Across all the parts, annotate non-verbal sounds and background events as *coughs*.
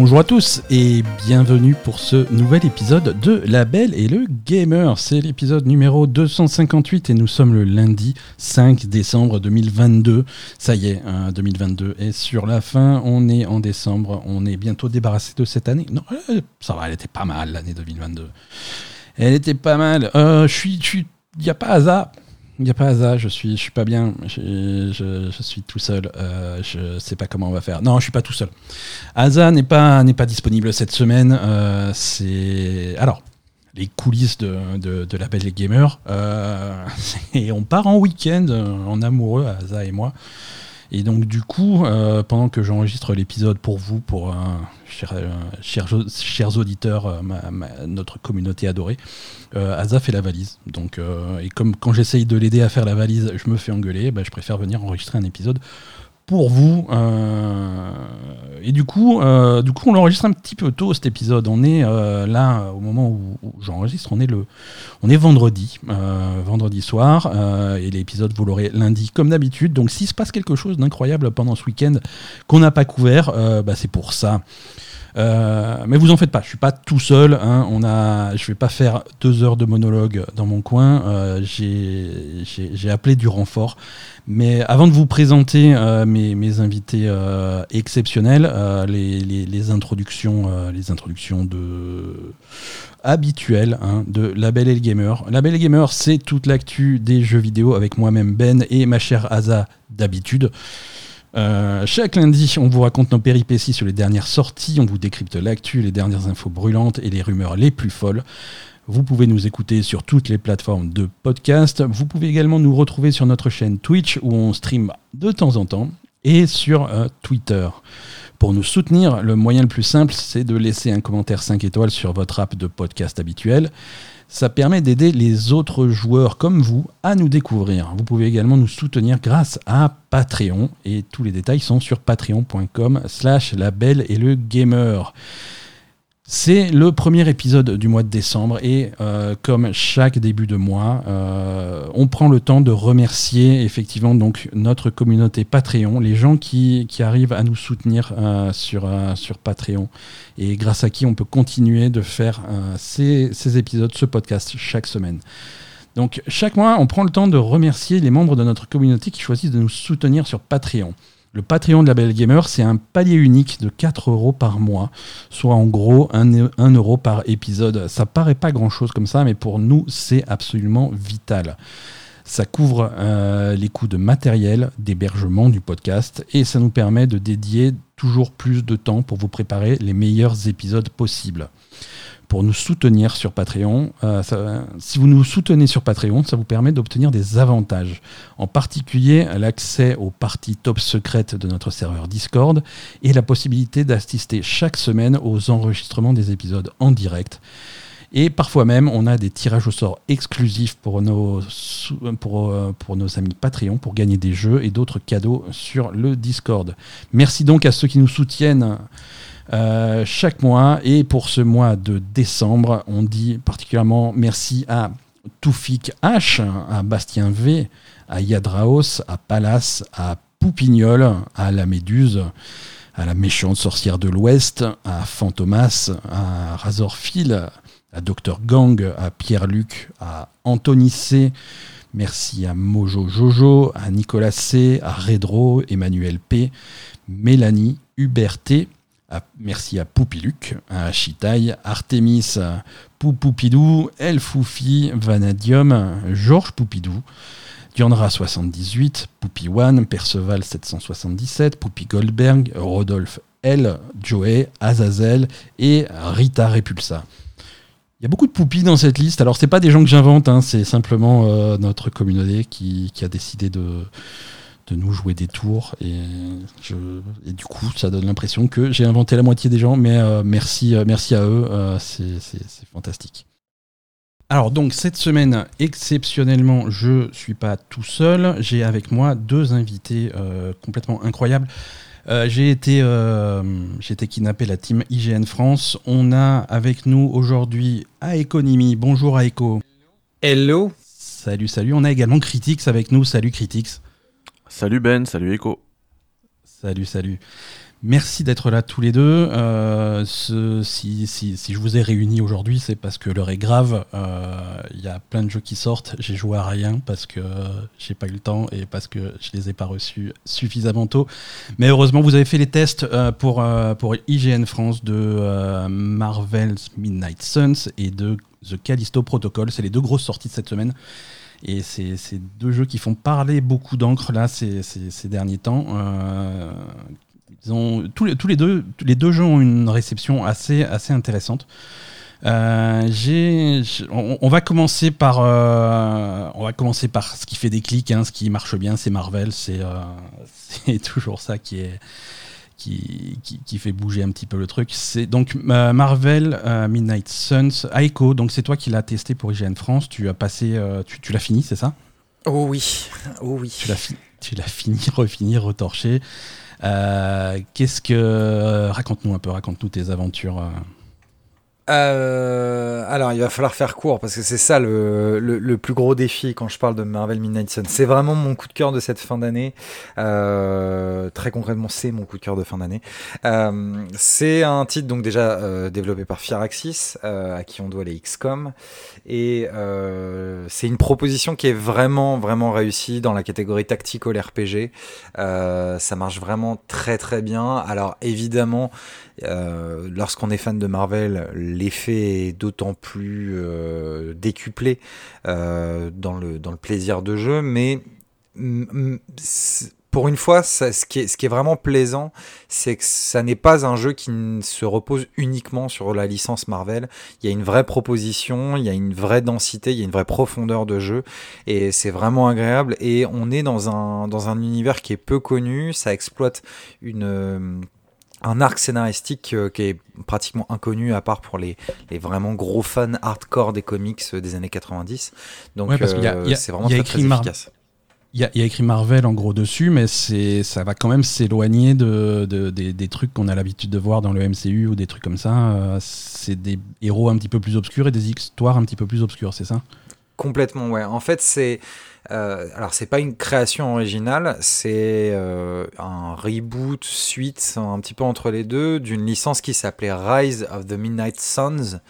Bonjour à tous et bienvenue pour ce nouvel épisode de La Belle et le Gamer. C'est l'épisode numéro 258 et nous sommes le lundi 5 décembre 2022. Ça y est, 2022 est sur la fin. On est en décembre. On est bientôt débarrassé de cette année. Non, euh, ça va, elle était pas mal l'année 2022. Elle était pas mal. Euh, je suis, il n'y a pas hasard. Il n'y a pas hasard, je suis, je suis pas bien, je, suis tout seul, euh, je sais pas comment on va faire. Non, je suis pas tout seul. Asa n'est pas, n'est pas disponible cette semaine. Euh, c'est alors les coulisses de, de, la Belle Gamer. Euh, *laughs* et on part en week-end en amoureux, Asa et moi. Et donc du coup, euh, pendant que j'enregistre l'épisode pour vous, pour chers, chers, chers, auditeurs, euh, notre communauté adorée, euh, Asa fait la valise. Donc, et comme quand j'essaye de l'aider à faire la valise, je me fais engueuler, bah, je préfère venir enregistrer un épisode pour vous. Euh, et du coup, euh, du coup, on l'enregistre un petit peu tôt cet épisode. On est euh, là au moment où, j'enregistre. On est le, on est vendredi, vendredi soir, et l'épisode vous l'aurez lundi comme d'habitude. Donc, s'il se passe quelque chose d'incroyable pendant ce week-end qu'on n'a pas couvert, bah, c'est pour ça. Euh, mais vous en faites pas, je suis pas tout seul. Hein. on a, je vais pas faire deux heures de monologue dans mon coin. Euh, j'ai appelé du renfort. Mais avant de vous présenter euh, mes, invités exceptionnels, les, introductions, les introductions de habituelles hein, de et le Gamer. La Belle et le Gamer, c'est toute l'actu des jeux vidéo avec moi-même Ben et ma chère Asa d'habitude. Euh, chaque lundi, on vous raconte nos péripéties sur les dernières sorties, on vous décrypte l'actu, les dernières infos brûlantes et les rumeurs les plus folles. Vous pouvez nous écouter sur toutes les plateformes de podcast. Vous pouvez également nous retrouver sur notre chaîne Twitch où on stream de temps en temps et sur euh, Twitter. Pour nous soutenir, le moyen le plus simple, c'est de laisser un commentaire 5 étoiles sur votre app de podcast habituel. Ça permet d'aider les autres joueurs comme vous à nous découvrir. Vous pouvez également nous soutenir grâce à Patreon et tous les détails sont sur patreon.com slash la belle et le gamer. C'est le premier épisode du mois de décembre et euh, comme chaque début de mois, euh, on prend le temps de remercier effectivement donc notre communauté Patreon, les gens qui, arrivent à nous soutenir euh, sur, sur Patreon et grâce à qui on peut continuer de faire ces, épisodes, ce podcast chaque semaine. Donc chaque mois, on prend le temps de remercier les membres de notre communauté qui choisissent de nous soutenir sur Patreon. Le Patreon de la Belle Gamer, c'est un palier unique de 4 euros par mois, soit en gros 1, 1 euro par épisode. Ça paraît pas grand chose comme ça, mais pour nous, c'est absolument vital. Ça couvre euh, les coûts de matériel, d'hébergement du podcast, et ça nous permet de dédier toujours plus de temps pour vous préparer les meilleurs épisodes possibles pour nous soutenir sur Patreon. Euh, si vous nous soutenez sur Patreon, ça vous permet d'obtenir des avantages. En particulier, l'accès aux parties top secrètes de notre serveur Discord et la possibilité d'assister chaque semaine aux enregistrements des épisodes en direct. Et parfois même, on a des tirages au sort exclusifs pour nos, pour, euh, pour nos amis Patreon pour gagner des jeux et d'autres cadeaux sur le Discord. Merci donc à ceux qui nous soutiennent euh, chaque mois. Et pour ce mois de décembre, on dit particulièrement merci à Toufik H, à Bastien V, à Yadraos, à Pallas, à Poupignol, à la Méduse, à la méchante sorcière de l'Ouest, à Fantomas, à Razorfil, à Dr Gang, à Pierre-Luc, à Anthony C. Merci à Mojo Jojo, à Nicolas C, à Redro, Emmanuel P, Mélanie, Hubert T, merci à Poupiluc, à Chitaï, Artemis, Poupoupidou, Elfoufi, Vanadium, Georges Poupidou, Diandra78, Poupi One, Perceval 777, Poupi Goldberg, Rodolphe L, Joey, Azazel et Rita Repulsa. Il y a beaucoup de poupis dans cette liste. Alors, c'est pas des gens que j'invente, hein, c'est simplement euh, notre communauté qui, a décidé de, de nous jouer des tours. Et, je, et du coup, ça donne l'impression que j'ai inventé la moitié des gens, mais euh, merci, euh, merci à eux, euh, c'est fantastique. Alors donc cette semaine, exceptionnellement, je suis pas tout seul. J'ai avec moi deux invités complètement incroyables. j'ai été, j'ai été kidnappé la team IGN France. On a avec nous aujourd'hui Aeconimi. Bonjour Aeco. Hello. Salut, salut. On a également Critics avec nous. Salut Critics. Salut Ben, salut Echo. Salut, salut. Merci d'être là tous les deux. Euh, si, je vous ai réunis aujourd'hui, c'est parce que l'heure est grave. Euh, il y a plein de jeux qui sortent. J'ai joué à rien parce que j'ai pas eu le temps et parce que je les ai pas reçus suffisamment tôt. Mais heureusement, vous avez fait les tests euh, pour, pour IGN France de Marvel's Midnight Suns et de The Callisto Protocol. C'est les deux grosses sorties de cette semaine. Et c'est deux jeux qui font parler beaucoup d'encre là ces, derniers temps, tous, les, tous les, deux, les deux jeux ont une réception assez, assez intéressante. Euh, on, va commencer par, euh, on va commencer par ce qui fait des clics, hein, ce qui marche bien, c'est Marvel, c'est euh, *laughs* toujours ça qui est qui, qui, fait bouger un petit peu le truc. C'est donc Marvel Midnight Suns, Aiko. Donc c'est toi qui l'as testé pour IGN France. Tu as passé, tu, tu l'as fini, c'est ça? Oh oui, oh oui. Tu l'as tu l'as fini, *laughs* refini, retorché. Euh, qu'est-ce que. Raconte-nous un peu, raconte-nous tes aventures. Euh. Euh, alors, il va falloir faire court parce que c'est ça le, le, plus gros défi quand je parle de Marvel Midnight Sun. C'est vraiment mon coup de cœur de cette fin d'année. Euh, très concrètement, c'est mon coup de cœur de fin d'année. Euh, c'est un titre donc déjà euh, développé par Firaxis, à qui on doit les XCOM, et c'est une proposition qui est vraiment vraiment réussie dans la catégorie tactical RPG. ça marche vraiment très très bien. Alors évidemment, euh, lorsqu'on est fan de Marvel, l'effet est d'autant plus euh, décuplé euh, dans, le, plaisir de jeu, mais pour une fois, ce, qui est, vraiment plaisant, c'est que ça n'est pas un jeu qui se repose uniquement sur la licence Marvel. Il y a une vraie proposition, il y a une vraie densité, il y a une vraie profondeur de jeu, et c'est vraiment agréable. Et on est dans un univers qui est peu connu, ça exploite une un arc scénaristique euh, qui est pratiquement inconnu à part pour les, les, vraiment gros fans hardcore des comics euh, des années 90. Donc euh, c'est vraiment très, très efficace. Il y, a, écrit Marvel en gros dessus, mais c'est ça va quand même s'éloigner de, des, trucs qu'on a l'habitude de voir dans le MCU ou des trucs comme ça. c'est des héros un petit peu plus obscurs et des histoires un petit peu plus obscures, c'est ça? Complètement, ouais. En fait, c'est euh, alors c'est pas une création originale, c'est euh, un reboot, suite, un petit peu entre les deux, d'une licence qui s'appelait Rise of the Midnight Suns,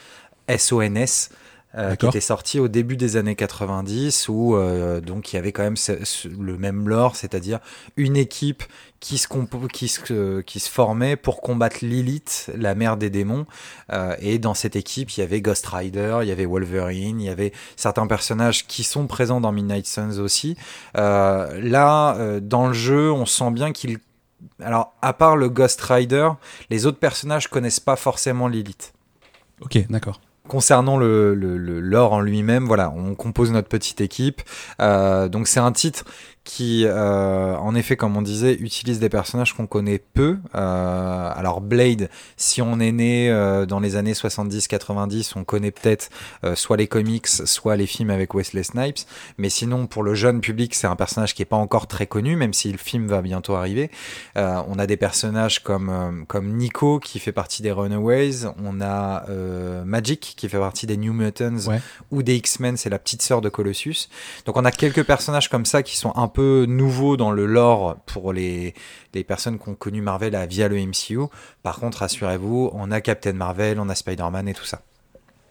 SONS. Euh, qui était sorti au début des années 90 où euh, donc il y avait quand même le même lore, c'est-à-dire une équipe qui se, qui, se, qui se formait pour combattre Lilith, la mère des démons. Euh, et dans cette équipe, il y avait Ghost Rider, il y avait Wolverine, il y avait certains personnages qui sont présents dans Midnight Suns aussi. là, dans le jeu, on sent bien qu'il alors, à part le Ghost Rider, les autres personnages connaissent pas forcément Lilith. Ok, d'accord concernant le, lore en lui-même, voilà, on compose notre petite équipe. Euh, donc c'est un titre qui, euh, en effet, comme on disait, utilise des personnages qu'on connaît peu. Euh, alors Blade, si on est né euh, dans les années 70-90, on connaît peut-être soit les comics, soit les films avec Wesley Snipes. Mais sinon, pour le jeune public, c'est un personnage qui est pas encore très connu, même si le film va bientôt arriver. On a des personnages comme comme Nico qui fait partie des Runaways. On a Magic qui fait partie des New Mutants ou des X-Men, c'est la petite sœur de Colossus. Donc on a quelques personnages comme ça qui sont un peu nouveau dans le lore pour les, les personnes qui ont connu Marvel via le MCU. Par contre, rassurez-vous, on a Captain Marvel, on a Spider-Man et tout ça.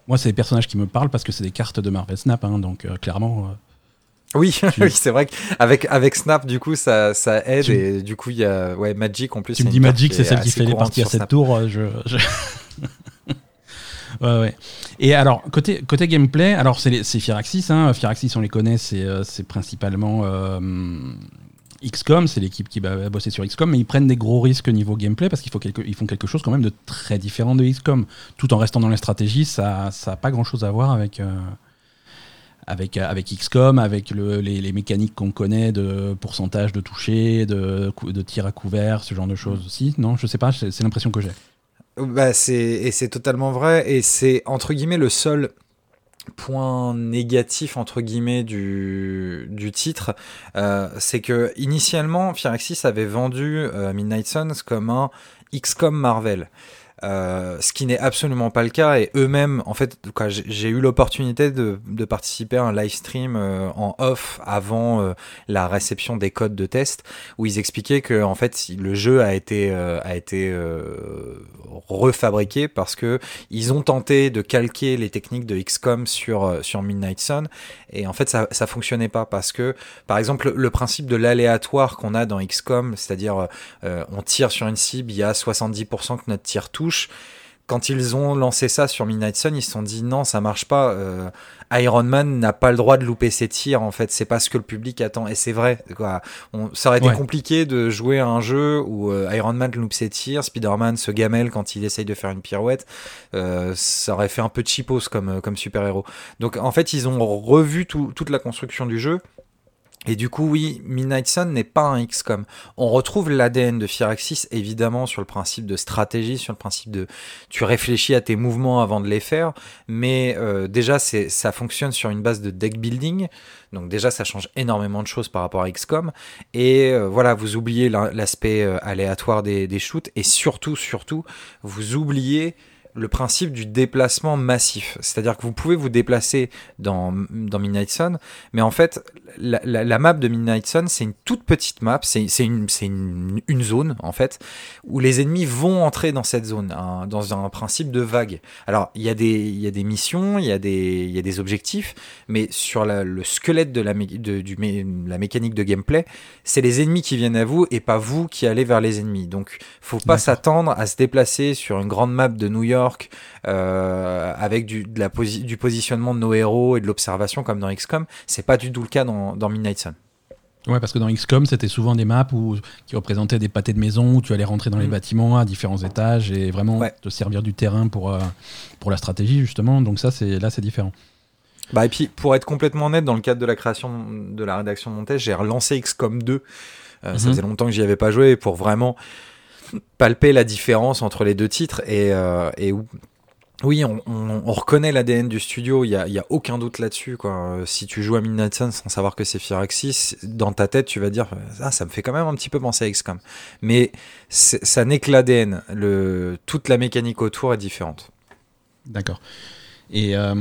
Moi, c'est des personnages qui me parlent parce que c'est des cartes de Marvel Snap, hein, donc euh, clairement. Euh, oui, *laughs* oui c'est vrai qu'avec avec Snap, du coup, ça, ça aide et du coup, il y a ouais, Magic en plus. Tu me dis Magic, c'est celle qui fait les parties à cette tour. Euh, je... Ouais, ouais. Et alors, côté, côté gameplay, alors c'est Firaxis, hein. Firaxis on les connaît, c'est euh, principalement euh, XCOM, c'est l'équipe qui va bosser sur XCOM, mais ils prennent des gros risques niveau gameplay parce qu'ils font, quelque, ils font quelque chose quand même de très différent de XCOM. Tout en restant dans la stratégie, ça n'a pas grand chose à voir avec. Euh, avec, avec XCOM, avec le, les, les, mécaniques qu'on connaît de pourcentage de toucher, de, de tir à couvert, ce genre de choses aussi. Non, je sais pas, c'est l'impression que j'ai. Bah, c'est et c'est totalement vrai et c'est entre guillemets le seul point négatif entre guillemets du, du titre, euh, c'est que initialement Firaxis avait vendu euh, Midnight Suns comme un XCOM Marvel. Euh, ce qui n'est absolument pas le cas et eux-mêmes en fait j'ai eu l'opportunité de, participer à un live stream euh, en off avant euh, la réception des codes de test où ils expliquaient que en fait le jeu a été a été refabriqué parce que ils ont tenté de calquer les techniques de XCOM sur sur Midnight Sun et en fait ça ça fonctionnait pas parce que par exemple le principe de l'aléatoire qu'on a dans XCOM c'est-à-dire on tire sur une cible il y a 70% que notre tir touche quand ils ont lancé ça sur Midnight Sun, ils se sont dit non, ça marche pas. Euh, Iron Man n'a pas le droit de louper ses tirs. En fait, c'est pas ce que le public attend. Et c'est vrai. Quoi. On, ça aurait été compliqué de jouer à un jeu où euh, Iron Man loupe ses tirs, Spider-Man se gamelle quand il essaye de faire une pirouette. Euh, ça aurait fait un peu cheapos comme, comme super-héros. Donc en fait, ils ont revu toute la construction du jeu et du coup, oui, Midnight Sun n'est pas un XCOM. On retrouve l'ADN de Firaxis, évidemment, sur le principe de stratégie, sur le principe de tu réfléchis à tes mouvements avant de les faire, mais euh, déjà, ça fonctionne sur une base de deck building, donc déjà, ça change énormément de choses par rapport à XCOM. Et euh, voilà, vous oubliez l'aspect euh, aléatoire des, des shoots, et surtout, surtout, vous oubliez le principe du déplacement massif. C'est-à-dire que vous pouvez vous déplacer dans, dans Midnight Sun, mais en fait, la, map de Midnight Sun, c'est une toute petite map, c'est une, une, une, zone, en fait, où les ennemis vont entrer dans cette zone, dans un principe de vague. Alors, il y, a des, y a des missions, il y, a des, y a des objectifs, mais sur le squelette de la, de, du, la mécanique de gameplay, c'est les ennemis qui viennent à vous et pas vous qui allez vers les ennemis. Donc, faut pas s'attendre à se déplacer sur une grande map de New York euh, avec du, de la du positionnement de nos héros et de l'observation comme dans XCOM. C'est pas du tout le cas dans, dans Midnight Sun. Ouais, parce que dans XCOM, c'était souvent des maps où, qui représentaient des pâtés de maison où tu allais rentrer dans les mm. bâtiments à différents étages et vraiment te servir du terrain pour, euh, pour la stratégie, justement. Donc, ça, c'est là, c'est différent. Bah, et puis, pour être complètement honnête, dans le cadre de la création de la rédaction de montage, j'ai relancé XCOM 2. Euh, ça mhm. faisait longtemps que j'y avais pas joué pour vraiment palper la différence entre les deux titres et, euh, et oui, on, reconnaît l'ADN du studio, il n'y a, y a, aucun doute là-dessus. Quoi. Si tu joues à Midnight Sun sans savoir que c'est Firaxis, dans ta tête, tu vas dire ah, ça me fait quand même un petit peu penser à XCOM. Mais ça n'est que l'ADN. Toute la mécanique autour est différente. D'accord. Et euh,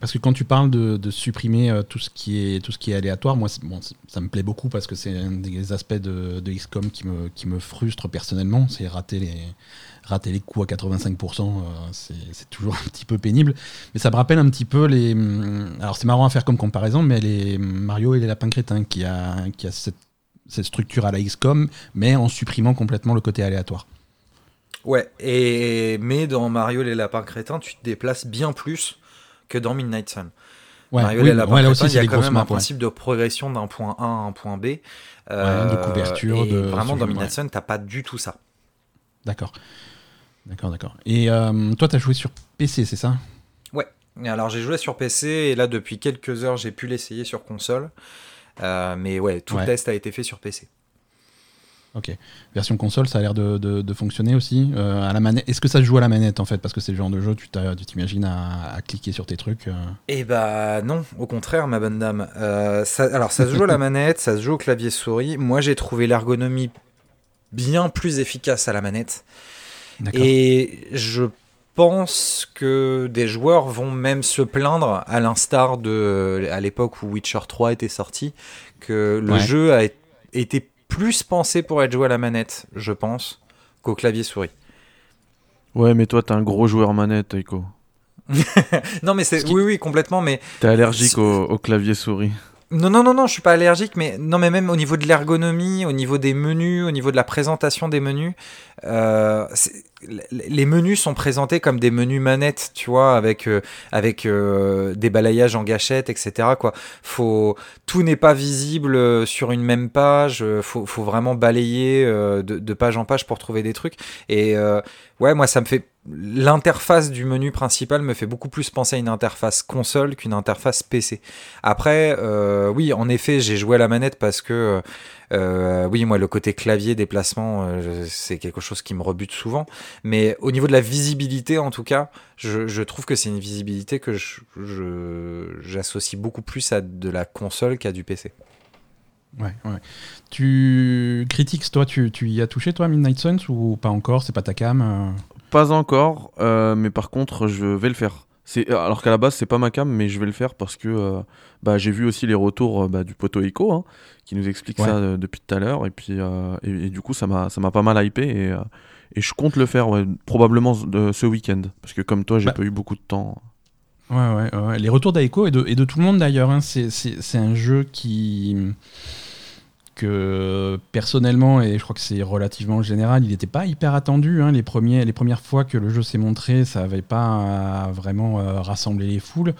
parce que quand tu parles de, supprimer euh, tout ce qui est tout ce qui est aléatoire, moi bon, ça me plaît beaucoup parce que c'est un des aspects de, de, XCOM qui me qui me frustre personnellement, c'est rater les rater les coups à 85%, euh, c'est toujours un petit peu pénible. Mais ça me rappelle un petit peu les. Alors c'est marrant à faire comme comparaison, mais les Mario et les lapins crétins qui a qui a cette, cette structure à la XCOM, mais en supprimant complètement le côté aléatoire. Ouais, et mais dans Mario les lapins crétins, tu te déplaces bien plus que dans Midnight Sun. Mario les lapins crétins, il y a quand même un principe de progression d'un point A à un point B. Euh, de couverture. de... Vraiment, dans Midnight Sun, t'as pas du tout ça. D'accord. D'accord, d'accord. Et euh, toi, tu as joué sur PC, c'est ça? Ouais. Alors, j'ai joué sur PC et là, depuis quelques heures, j'ai pu l'essayer sur console. Euh, mais ouais, tout le test a été fait sur PC. Ok. Version console, ça a l'air de, fonctionner aussi. Euh, à la manette, est-ce que ça se joue à la manette en fait Parce que c'est le genre de jeu, tu t'imagines à, cliquer sur tes trucs. Euh? Eh bah non, au contraire, ma bonne dame. Euh, alors ça se joue à la *laughs* manette, ça se joue au clavier souris. Moi, j'ai trouvé l'ergonomie bien plus efficace à la manette. Et je pense que des joueurs vont même se plaindre, à l'instar de à l'époque où Witcher 3 était sorti, que le jeu a été plus pensé pour être joué à la manette, je pense, qu'au clavier souris. Ouais, mais toi, t'es un gros joueur manette, Eiko. *laughs* non, mais c'est. Oui, oui, complètement, mais. T'es allergique au, clavier souris. Non, non, non, non, je suis pas allergique, mais non, mais même au niveau de l'ergonomie, au niveau des menus, au niveau de la présentation des menus, euh, les menus sont présentés comme des menus manettes, tu vois, avec euh, avec euh, des balayages en gâchette, etc. Quoi. Faut tout n'est pas visible sur une même page. Faut, faut vraiment balayer de, de, page en page pour trouver des trucs. Et ouais, moi ça me fait l'interface du menu principal me fait beaucoup plus penser à une interface console qu'une interface PC. Après, euh, oui, en effet, j'ai joué à la manette parce que, euh, oui, moi, le côté clavier déplacement, euh, c'est quelque chose qui me rebute souvent. Mais au niveau de la visibilité, en tout cas, je, trouve que c'est une visibilité que j'associe beaucoup plus à de la console qu'à du PC. Ouais, ouais. Tu critiques, toi, tu, y as touché, toi, Midnight Suns, ou pas encore? C'est pas ta cam Pas encore, euh, mais par contre, je vais le faire. C'est alors qu'à la base, c'est pas ma cam, mais je vais le faire parce que euh, bah, j'ai vu aussi les retours bah, du poteau Echo, hein, qui nous explique Ouais. ça depuis tout à l'heure, et puis et, et du coup, ça m'a ça m'a pas mal hypé et, et je compte le faire ouais, probablement ce week-end parce que comme toi, j'ai Bah. pas eu beaucoup de temps. Ouais, ouais, ouais. Les retours d'Aiko et de, et de tout le monde d'ailleurs. hein. C'est- C'est c'est un jeu qui. Personnellement, et je crois que c'est relativement général, il n'était pas hyper attendu. hein. Les, premiers, les premières fois que le jeu s'est montré, ça n'avait pas euh, vraiment euh, rassemblé les foules.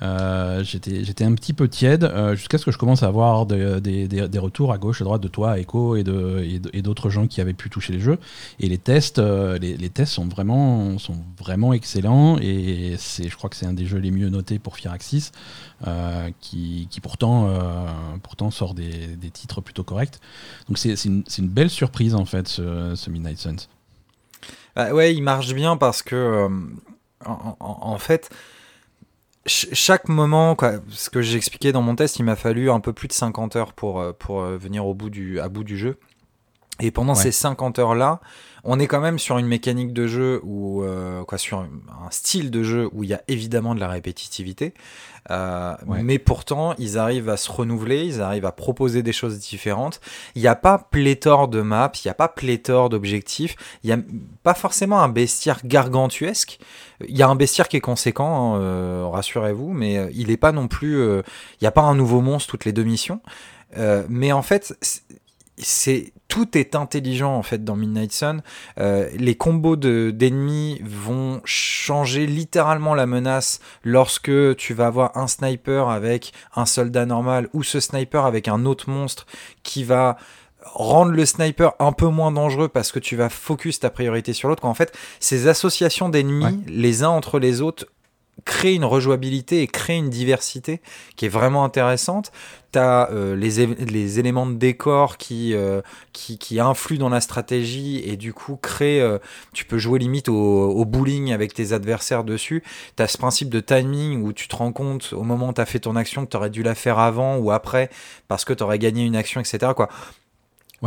Euh, J'étais un petit peu tiède euh, jusqu'à ce que je commence à avoir de- des- des- des retours à gauche, à droite de toi, Echo et de- et d'autres gens qui avaient pu toucher les jeux. Et les tests, euh, les, les tests sont vraiment, sont vraiment excellents. Et je crois que c'est un des jeux les mieux notés pour Firaxis, euh, qui, qui pourtant, pourtant sort des, des titres plutôt corrects. Donc c'est, une, une belle surprise en fait, ce, Midnight Suns. Bah ouais, il marche bien parce que, en, en- en fait, chaque moment, quoi, ce que j'ai expliqué dans mon test, il m'a fallu un peu plus de 50 heures pour, euh, pour euh, venir au bout du, à bout du jeu. Et pendant Ouais. ces 50 heures-là, on est quand même sur une mécanique de jeu ou quoi, sur un style de jeu où il y a évidemment de la répétitivité. Euh, Ouais. Mais pourtant, ils arrivent à se renouveler, ils arrivent à proposer des choses différentes. Il n'y a pas pléthore de maps, il n'y a pas pléthore d'objectifs, il n'y a pas forcément un bestiaire gargantuesque. Il y a un bestiaire qui est conséquent, hein, euh, rassurez-vous, mais euh, il n'est pas non plus. euh, Il n'y a pas un nouveau monstre toutes les deux missions. Mais en fait, c'est- tout est intelligent en fait dans Midnight Sun. Euh, les combos de d'ennemis vont changer littéralement la menace lorsque tu vas avoir un sniper avec un soldat normal ou ce sniper avec un autre monstre qui va rendre le sniper un peu moins dangereux parce que tu vas focus ta priorité sur l'autre. Quand en fait, ces associations d'ennemis Ouais. les uns entre les autres créent une rejouabilité et créent une diversité qui est vraiment intéressante. Tu as les, é- les éléments de décor qui, euh, qui, qui influent dans la stratégie et du coup créent, euh, tu peux jouer limite au, bowling avec tes adversaires dessus. Tu as ce principe de timing où tu te rends compte au moment où tu as fait ton action que tu dû la faire avant ou après parce que tu aurais gagné une action, etc. Quoi.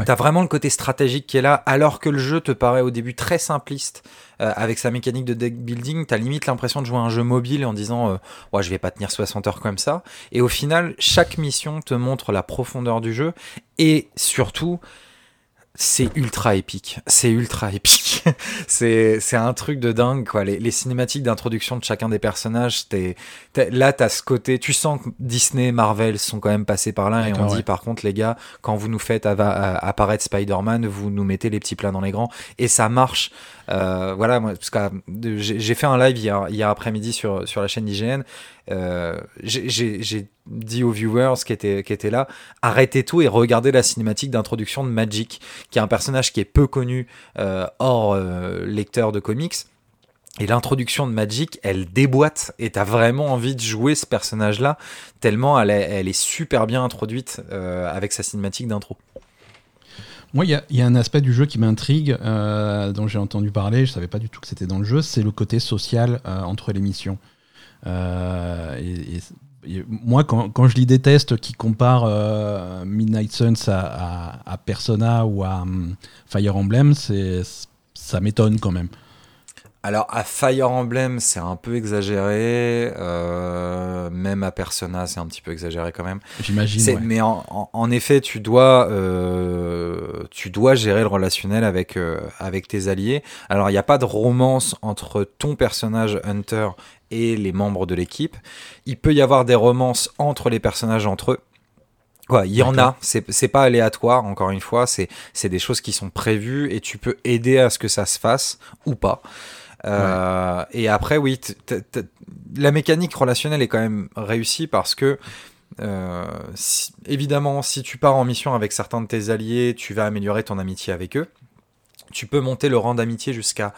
T'as vraiment le côté stratégique qui est là, alors que le jeu te paraît au début très simpliste euh, avec sa mécanique de deck building. T'as limite l'impression de jouer un jeu mobile en disant euh, ouais, je vais pas tenir 60 heures comme ça. Et au final, chaque mission te montre la profondeur du jeu et surtout, c'est ultra épique. C'est ultra épique. *laughs* c'est c'est un truc de dingue quoi. Les, les cinématiques d'introduction de chacun des personnages, t'es t'es- là t'as ce côté. Tu sens que Disney, Marvel sont quand même passés par là et on dit par contre les gars, quand vous nous faites apparaître Spider-Man, vous nous mettez les petits plats dans les grands et ça marche. Euh, voilà, moi, parce j'ai fait un live hier, après-midi sur, la chaîne IGN. Euh, j'ai- dit aux viewers qui étaient, là, arrêtez tout et regardez la cinématique d'introduction de Magic, qui est un personnage qui est peu connu euh, hors lecteur de comics. Et l'introduction de Magic, elle déboîte et t'as vraiment envie de jouer ce personnage-là, tellement elle est, super bien introduite avec sa cinématique d'intro. Moi, il y, a- un aspect du jeu qui m'intrigue, euh, dont j'ai entendu parler, je savais pas du tout que c'était dans le jeu, c'est le côté social euh, entre les missions. Euh, moi, quand, je lis des tests qui comparent Midnight Suns à, Persona ou à hum, Fire Emblem, ça m'étonne quand même. Alors à Fire Emblem, c'est un peu exagéré, euh, même à Persona, c'est un petit peu exagéré quand même. J'imagine. Ouais. Mais en, en- en effet, tu dois, euh, tu dois gérer le relationnel avec, euh, avec tes alliés. Alors, il n'y a pas de romance entre ton personnage Hunter et les membres de l'équipe. Il peut y avoir des romances entre les personnages entre eux. Quoi, il y en a, c'est c'est pas aléatoire, encore une fois, c'est c'est des choses qui sont prévues et tu peux aider à ce que ça se fasse ou pas. Euh, Et après, oui, la mécanique relationnelle est quand même réussie parce que euh, si- évidemment, si tu pars en mission avec certains de tes alliés, tu vas améliorer ton amitié avec eux. Tu peux monter le rang d'amitié jusqu'à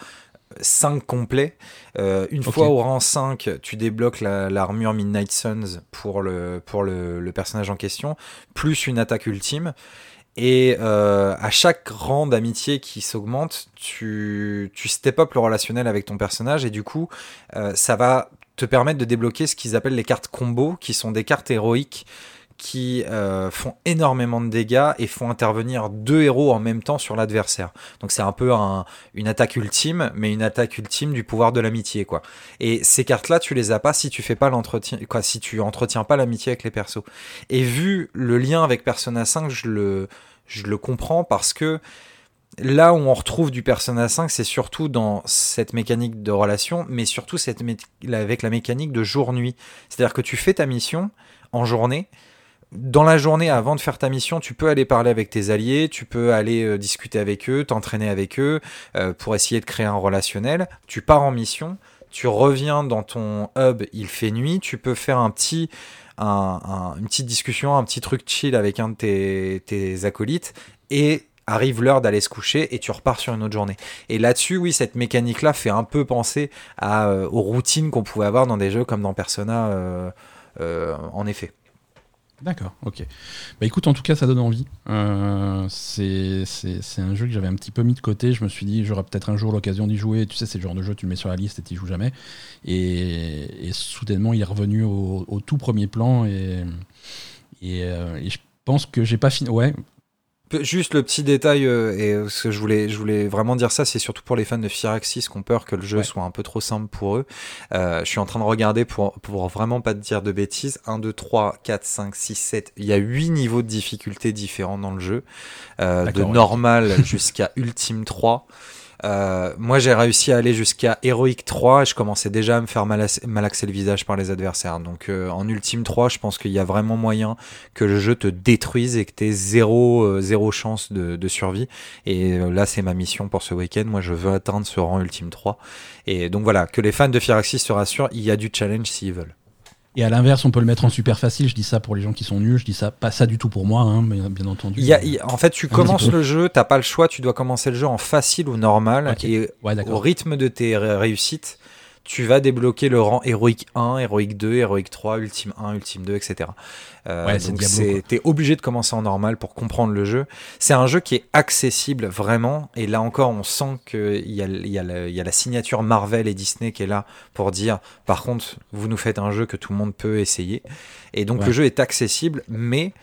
5 complets. Euh, une fois au rang 5, tu débloques la- l'armure Midnight Suns pour, le, pour le, le personnage en question, plus une attaque ultime. Et euh, à chaque rang d'amitié qui s'augmente, tu, tu step up le relationnel avec ton personnage et du coup, euh, ça va te permettre de débloquer ce qu'ils appellent les cartes combo, qui sont des cartes héroïques qui euh, font énormément de dégâts et font intervenir deux héros en même temps sur l'adversaire. Donc c'est un peu un, une attaque ultime, mais une attaque ultime du pouvoir de l'amitié, quoi. Et ces cartes-là, tu les as pas si tu fais pas l'entretien, quoi, si tu entretiens pas l'amitié avec les persos. Et vu le lien avec Persona 5, je le, comprends parce que là où on retrouve du Persona 5, c'est surtout dans cette mécanique de relation, mais surtout avec la mécanique de jour-nuit. C'est-à-dire que tu fais ta mission en journée. Dans la journée, avant de faire ta mission, tu peux aller parler avec tes alliés, tu peux aller euh, discuter avec eux, t'entraîner avec eux euh, pour essayer de créer un relationnel. Tu pars en mission, tu reviens dans ton hub, il fait nuit, tu peux faire un petit, une petite discussion, un petit truc chill avec un de tes, tes acolytes et arrive l'heure d'aller se coucher et tu repars sur une autre journée. Et là-dessus, oui, cette mécanique-là fait un peu penser euh, aux routines qu'on pouvait avoir dans des jeux comme dans Persona, en effet. D'accord, ok. Bah écoute, en tout cas, ça donne envie. c'est un jeu que j'avais un petit peu mis de côté. Je me suis dit, j'aurai peut-être un jour l'occasion d'y jouer. Tu sais, c'est le genre de jeu, tu le mets sur la liste et tu joues jamais. Et, soudainement, il est revenu au, tout premier plan. Et, et, et je pense que j'ai pas fini. Ouais, Juste le petit détail, euh, et euh, ce que je voulais, je voulais vraiment dire ça, c'est surtout pour les fans de Firaxis qui ont peur que le jeu soit un peu trop simple pour eux. Euh, je suis en train de regarder pour, pour vraiment pas te dire de bêtises. 1, 2, 3, 4, 5, 6, 7. Il y a 8 niveaux de difficulté différents dans le jeu. de normal *laughs* jusqu'à ultime 3. Euh, moi, j'ai réussi à aller jusqu'à héroïque 3 et je commençais déjà à me faire malaxer le visage par les adversaires. Donc, euh, en ultime 3, je pense qu'il y a vraiment moyen que le jeu te détruise et que tu aies zéro, euh, zéro chance de, de survie. Et là, c'est ma mission pour ce week-end. Moi, je veux atteindre ce rang ultime 3. Et donc voilà, que les fans de Firaxis se rassurent, il y a du challenge s'ils veulent. Et à l'inverse, on peut le mettre en super facile. Je dis ça pour les gens qui sont nuls. Je dis ça, pas ça du tout pour moi, hein, mais bien entendu. Il y a, en fait, tu commences le jeu, t'as pas le choix. Tu dois commencer le jeu en facile ou normal. Et au rythme de tes réussites, tu vas débloquer le rang héroïque 1, héroïque 2, héroïque 3, ultime 1, ultime 2, etc. Euh, ouais, donc t'es obligé de commencer en normal pour comprendre le jeu. C'est un jeu qui est accessible vraiment, et là encore on sent qu'il y, y a la signature Marvel et Disney qui est là pour dire, par contre, vous nous faites un jeu que tout le monde peut essayer. Et donc le jeu est accessible, mais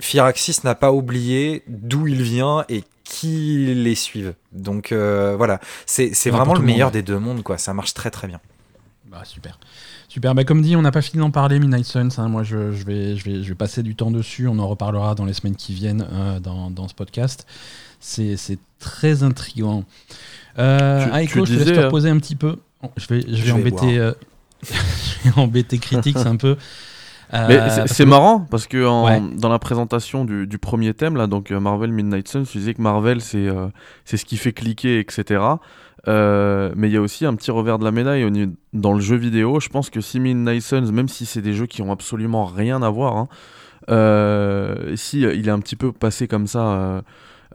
Firaxis n'a pas oublié d'où il vient et qui les suivent. Donc euh, voilà, c'est vraiment le meilleur des deux mondes, quoi. Ça marche très très bien. Bah, super. Super. Bah, comme dit, on n'a pas fini d'en parler, Midnight Suns. Hein. Moi, je, je, vais, je, vais, je vais passer du temps dessus. On en reparlera dans les semaines qui viennent euh, dans, dans, ce podcast. C'est très intriguant. Euh, ah, je te laisse te reposer un petit peu. Je vais, je vais, embêter, *laughs* je vais embêter Critics un peu. Euh, c'est marrant parce que dans la présentation du, premier thème, là, donc euh, Marvel Midnight Suns, tu disais que Marvel c'est euh, c'est ce qui fait cliquer, etc. mais il y a aussi un petit revers de la médaille dans le jeu vidéo. Je pense que si Midnight Suns, même si c'est des jeux qui ont absolument rien à voir, hein, si il est un petit peu passé comme ça.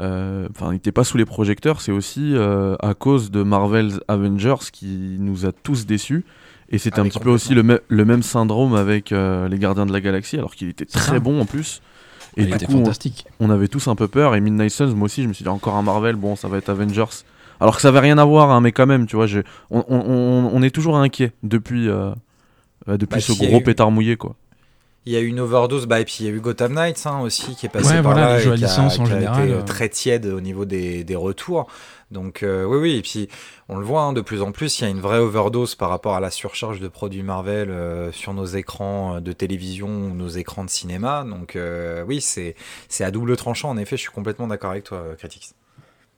Enfin, il n'était pas sous les projecteurs, c'est aussi à cause de Marvel's Avengers qui nous a tous déçus et c'était ah, un petit peu aussi le, le, même syndrome avec euh, les Gardiens de la Galaxie, alors qu'il était très bon en plus. Et il était fantastique. On, avait tous un peu peur. Et Midnight Suns, moi aussi, je me suis dit encore un Marvel, bon, ça va être Avengers. Alors que ça avait rien à voir, hein, mais quand même, tu vois, on, on, on, est toujours inquiet depuis, euh, euh, depuis bah, ce gros pétard mouillé, quoi. Il y a eu une overdose, bah, et puis il y a eu Gotham Knights hein, aussi qui est passé par là et qui a, en général, été très tiède au niveau des, des retours. Donc euh, oui, oui, et puis on le voit hein, de plus en plus, il y a une vraie overdose par rapport à la surcharge de produits Marvel euh, sur nos écrans euh, de télévision ou nos écrans de cinéma. Donc oui, c'est à double tranchant, en effet, je suis complètement d'accord avec toi, Critics.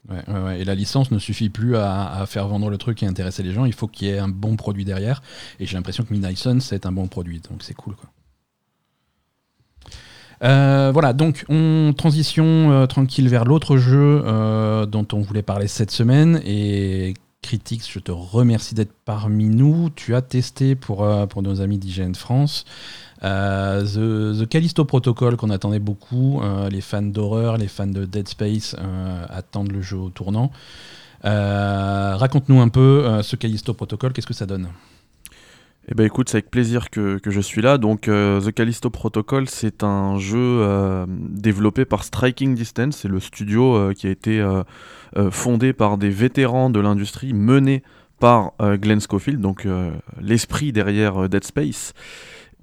Ouais, ouais, Et la licence ne suffit plus à, faire vendre le truc et intéresser les gens, il faut qu'il y ait un bon produit derrière. Et j'ai l'impression que Midnight Sun, c'est un bon produit, donc c'est cool. Quoi. Euh, voilà, donc on transition euh, tranquille vers l'autre jeu euh, dont on voulait parler cette semaine. Et Critics, je te remercie d'être parmi nous. Tu as testé pour, nos amis d'IGN France The, The, Callisto Protocol qu'on attendait beaucoup. les fans d'horreur, les fans de Dead Space attendent le jeu au tournant. Raconte-nous un peu ce Callisto Protocol, qu'est-ce que ça donne? Eh ben écoute, c'est avec plaisir que, que, je suis là. Donc euh, The Callisto Protocol, c'est un jeu euh, développé par Striking Distance, c'est le studio euh, qui a été fondé par des vétérans de l'industrie, mené par Glenn Schofield, donc l'esprit derrière Dead Space.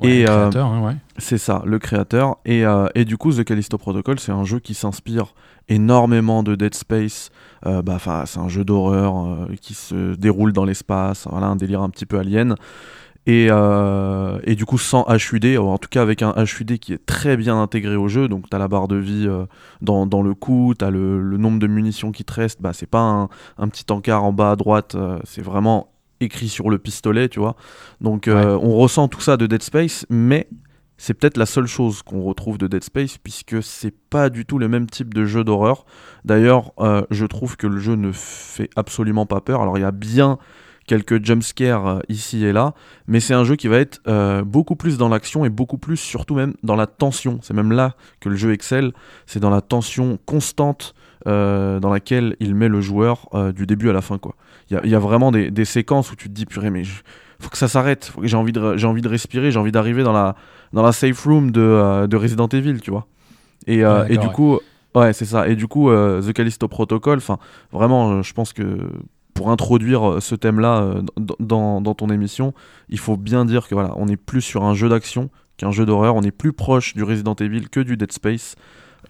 et, hein, ouais. C'est ça, le créateur. Et, et, du coup, The Callisto Protocol, c'est un jeu qui s'inspire énormément de Dead Space. bah, c'est un jeu d'horreur qui se déroule dans l'espace, voilà, un délire un petit peu alien. Et, euh, et, du coup sans HUD, en tout cas avec un HUD qui est très bien intégré au jeu, donc tu as la barre de vie euh, dans, dans, le coup, tu as le, le, nombre de munitions qui te restent, bah, c'est pas un, un, petit encart en bas à droite, euh, c'est vraiment écrit sur le pistolet, tu vois. Donc on ressent tout ça de Dead Space, mais c'est peut-être la seule chose qu'on retrouve de Dead Space, puisque c'est pas du tout le même type de jeu d'horreur. D'ailleurs, je trouve que le jeu ne fait absolument pas peur. Alors il y a bien quelques jumpscares euh, ici et là, mais c'est un jeu qui va être euh, beaucoup plus dans l'action et beaucoup plus surtout même dans la tension. C'est même là que le jeu excelle, c'est dans la tension constante euh, dans laquelle il met le joueur du début à la fin. Il y, y, a vraiment des, des, séquences où tu te dis, purée, mais faut que ça s'arrête, j'ai envie, de, j'ai envie de respirer, j'ai envie d'arriver dans la, dans la safe room de, de Resident Evil, tu vois. Et, et du coup... Ouais, c'est ça. Et du coup, The Callisto Protocol, enfin, vraiment, je pense que pour introduire euh, ce thème-là euh, dans, ton émission, il faut bien dire que voilà, on est plus sur un jeu d'action qu'un jeu d'horreur. On est plus proche du Resident Evil que du Dead Space.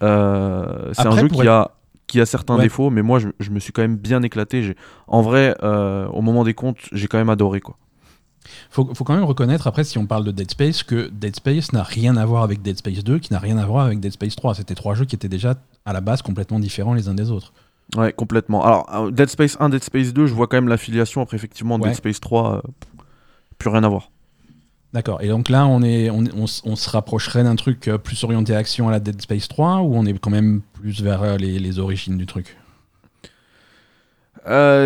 Euh, c'est un jeu qui a qui a certains défauts, mais moi je, me suis quand même bien éclaté. En vrai, au moment des comptes, j'ai quand même adoré quoi. Faut, faut quand même reconnaître, après, si on parle de Dead Space, que Dead Space n'a rien à voir avec Dead Space 2, qui n'a rien à voir avec Dead Space 3. C'était trois jeux qui étaient déjà à la base complètement différents les uns des autres. Ouais, complètement. Alors, euh, Dead Space 1, Dead Space 2, je vois quand même l'affiliation. Après, effectivement, Dead Space 3, euh, plus rien à voir. D'accord. Et donc là, on, est, on, on, se rapprocherait d'un truc euh, plus orienté action à la Dead Space 3 ou on est quand même plus vers les, les origines du truc?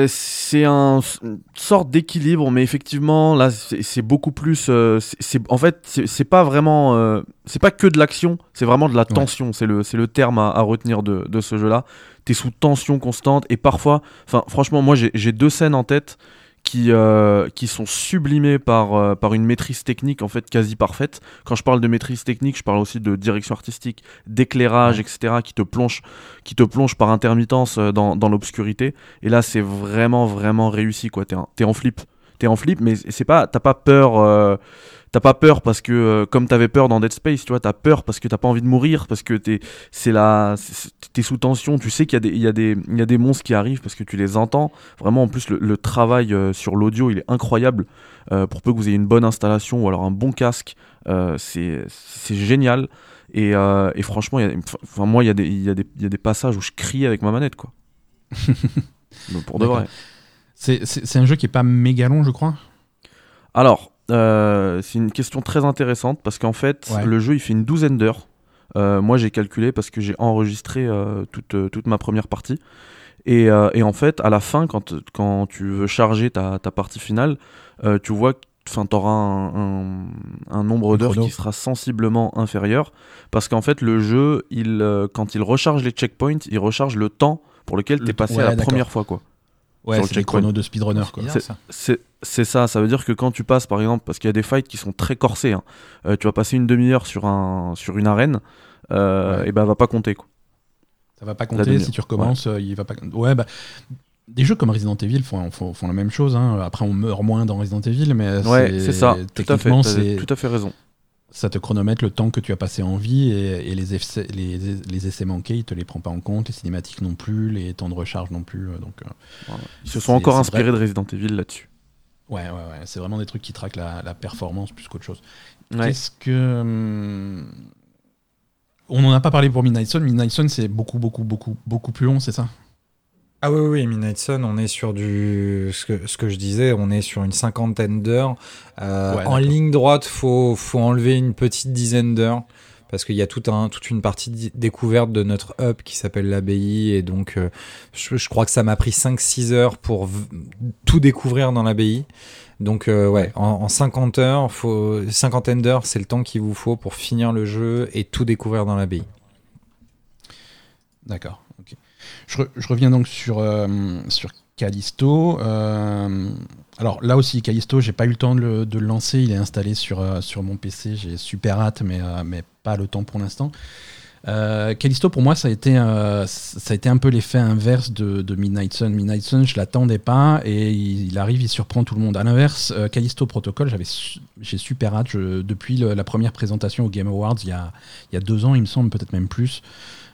C'est un, une sorte d'équilibre, mais effectivement, là, c'est beaucoup plus. c'est en fait, c'est pas vraiment. c'est pas que de l'action, c'est vraiment de la tension. C'est le, le terme à, à retenir de, de ce jeu-là t'es sous tension constante et parfois, enfin franchement moi j'ai deux scènes en tête qui, euh, qui sont sublimées par, euh, par une maîtrise technique en fait quasi parfaite. Quand je parle de maîtrise technique, je parle aussi de direction artistique, d'éclairage, etc. qui te plonge, qui te plonge par intermittence euh, dans, dans l'obscurité. Et là c'est vraiment vraiment réussi quoi. T'es es en flip, t'es en flip, mais c'est pas, t'as pas peur t'as pas peur parce que euh, comme t'avais peur dans Dead Space, tu vois, t'as peur parce que t'as pas envie de mourir, parce que t'es c'est la t'es sous tension, tu sais qu'il y a des il y a des il y a des monstres qui arrivent parce que tu les entends. Vraiment en plus le, travail euh, sur l'audio, il est incroyable euh, pour peu que vous ayez une bonne installation ou alors un bon casque, c'est c'est génial et, et franchement, y a, enfin moi il y a des y a des il y a des passages où je crie avec ma manette quoi. *laughs* pour de vrai. C'est un jeu qui est pas méga long, je crois? Alors, euh, c'est une question très intéressante parce qu'en fait, le jeu il fait une douzaine d'heures. Euh, moi j'ai calculé parce que j'ai enregistré euh, toute, toute, ma première partie. Et, et, en fait, à la fin, quand, quand tu veux charger ta, ta partie finale, tu vois que tu auras un, un, nombre d'heures qui sera sensiblement inférieur parce qu'en fait, le jeu, il, quand il recharge les checkpoints, il recharge le temps pour lequel tu es passé à la première fois. quoi. Ouais, c'est les chronos de speedrunner. C'est ça, ça veut dire que quand tu passes par exemple, parce qu'il y a des fights qui sont très corsés, hein, euh, tu vas passer une demi-heure sur, un, sur une arène, euh, et ben va pas compter quoi. Ça va pas compter si tu recommences, euh, il va pas. Ouais, bah. Des jeux comme Resident Evil font, font, font la même chose. Hein. Après, on meurt moins dans Resident Evil, mais ouais, c'est ça. Tout à fait. Tout à fait raison ça te chronomètre le temps que tu as passé en vie et, les, essais, les, essais manqués, il te les prend pas en compte, les cinématiques non plus, les temps de recharge non plus. Euh, donc, Ils se sont encore inspirés de Resident Evil là-dessus. Ouais, ouais, ouais. C'est vraiment des trucs qui traquent la, performance plus qu'autre chose. Qu'est-ce que. Hum, on n'en a pas parlé pour Midnight Sun. Midnight Sun, c'est beaucoup, beaucoup, beaucoup, beaucoup plus long, c'est ça? Ah oui, oui, Midnight Sun, on est sur du. Ce que, ce que je disais, on est sur une cinquantaine d'heures. Euh, en ligne droite, faut, faut enlever une petite dizaine d'heures. Parce qu'il y a toute une partie découverte de notre hub qui s'appelle l'abbaye. Et donc, euh, je, crois que ça m'a pris 5-6 heures pour tout découvrir dans l'abbaye. Donc, euh, ouais, en, en, 50 heures, cinquantaine d'heures, c'est le temps qu'il vous faut pour finir le jeu et tout découvrir dans l'abbaye. D'accord. Je, reviens donc sur, euh, sur Callisto. Euh, alors là aussi, Callisto, j'ai pas eu le temps de le, lancer. Il est installé sur, euh, sur mon PC. J'ai super hâte, mais, mais pas le temps pour l'instant. Euh, Callisto, pour moi, ça a été, euh, ça a été un peu l'effet inverse de, Midnight Sun. Midnight Sun, je l'attendais pas et il, arrive, il surprend tout le monde. À l'inverse, euh, Callisto Protocol, j'avais, j'ai super hâte. depuis la première présentation au Game Awards, il y a, il y a deux ans, il me semble, peut-être même plus.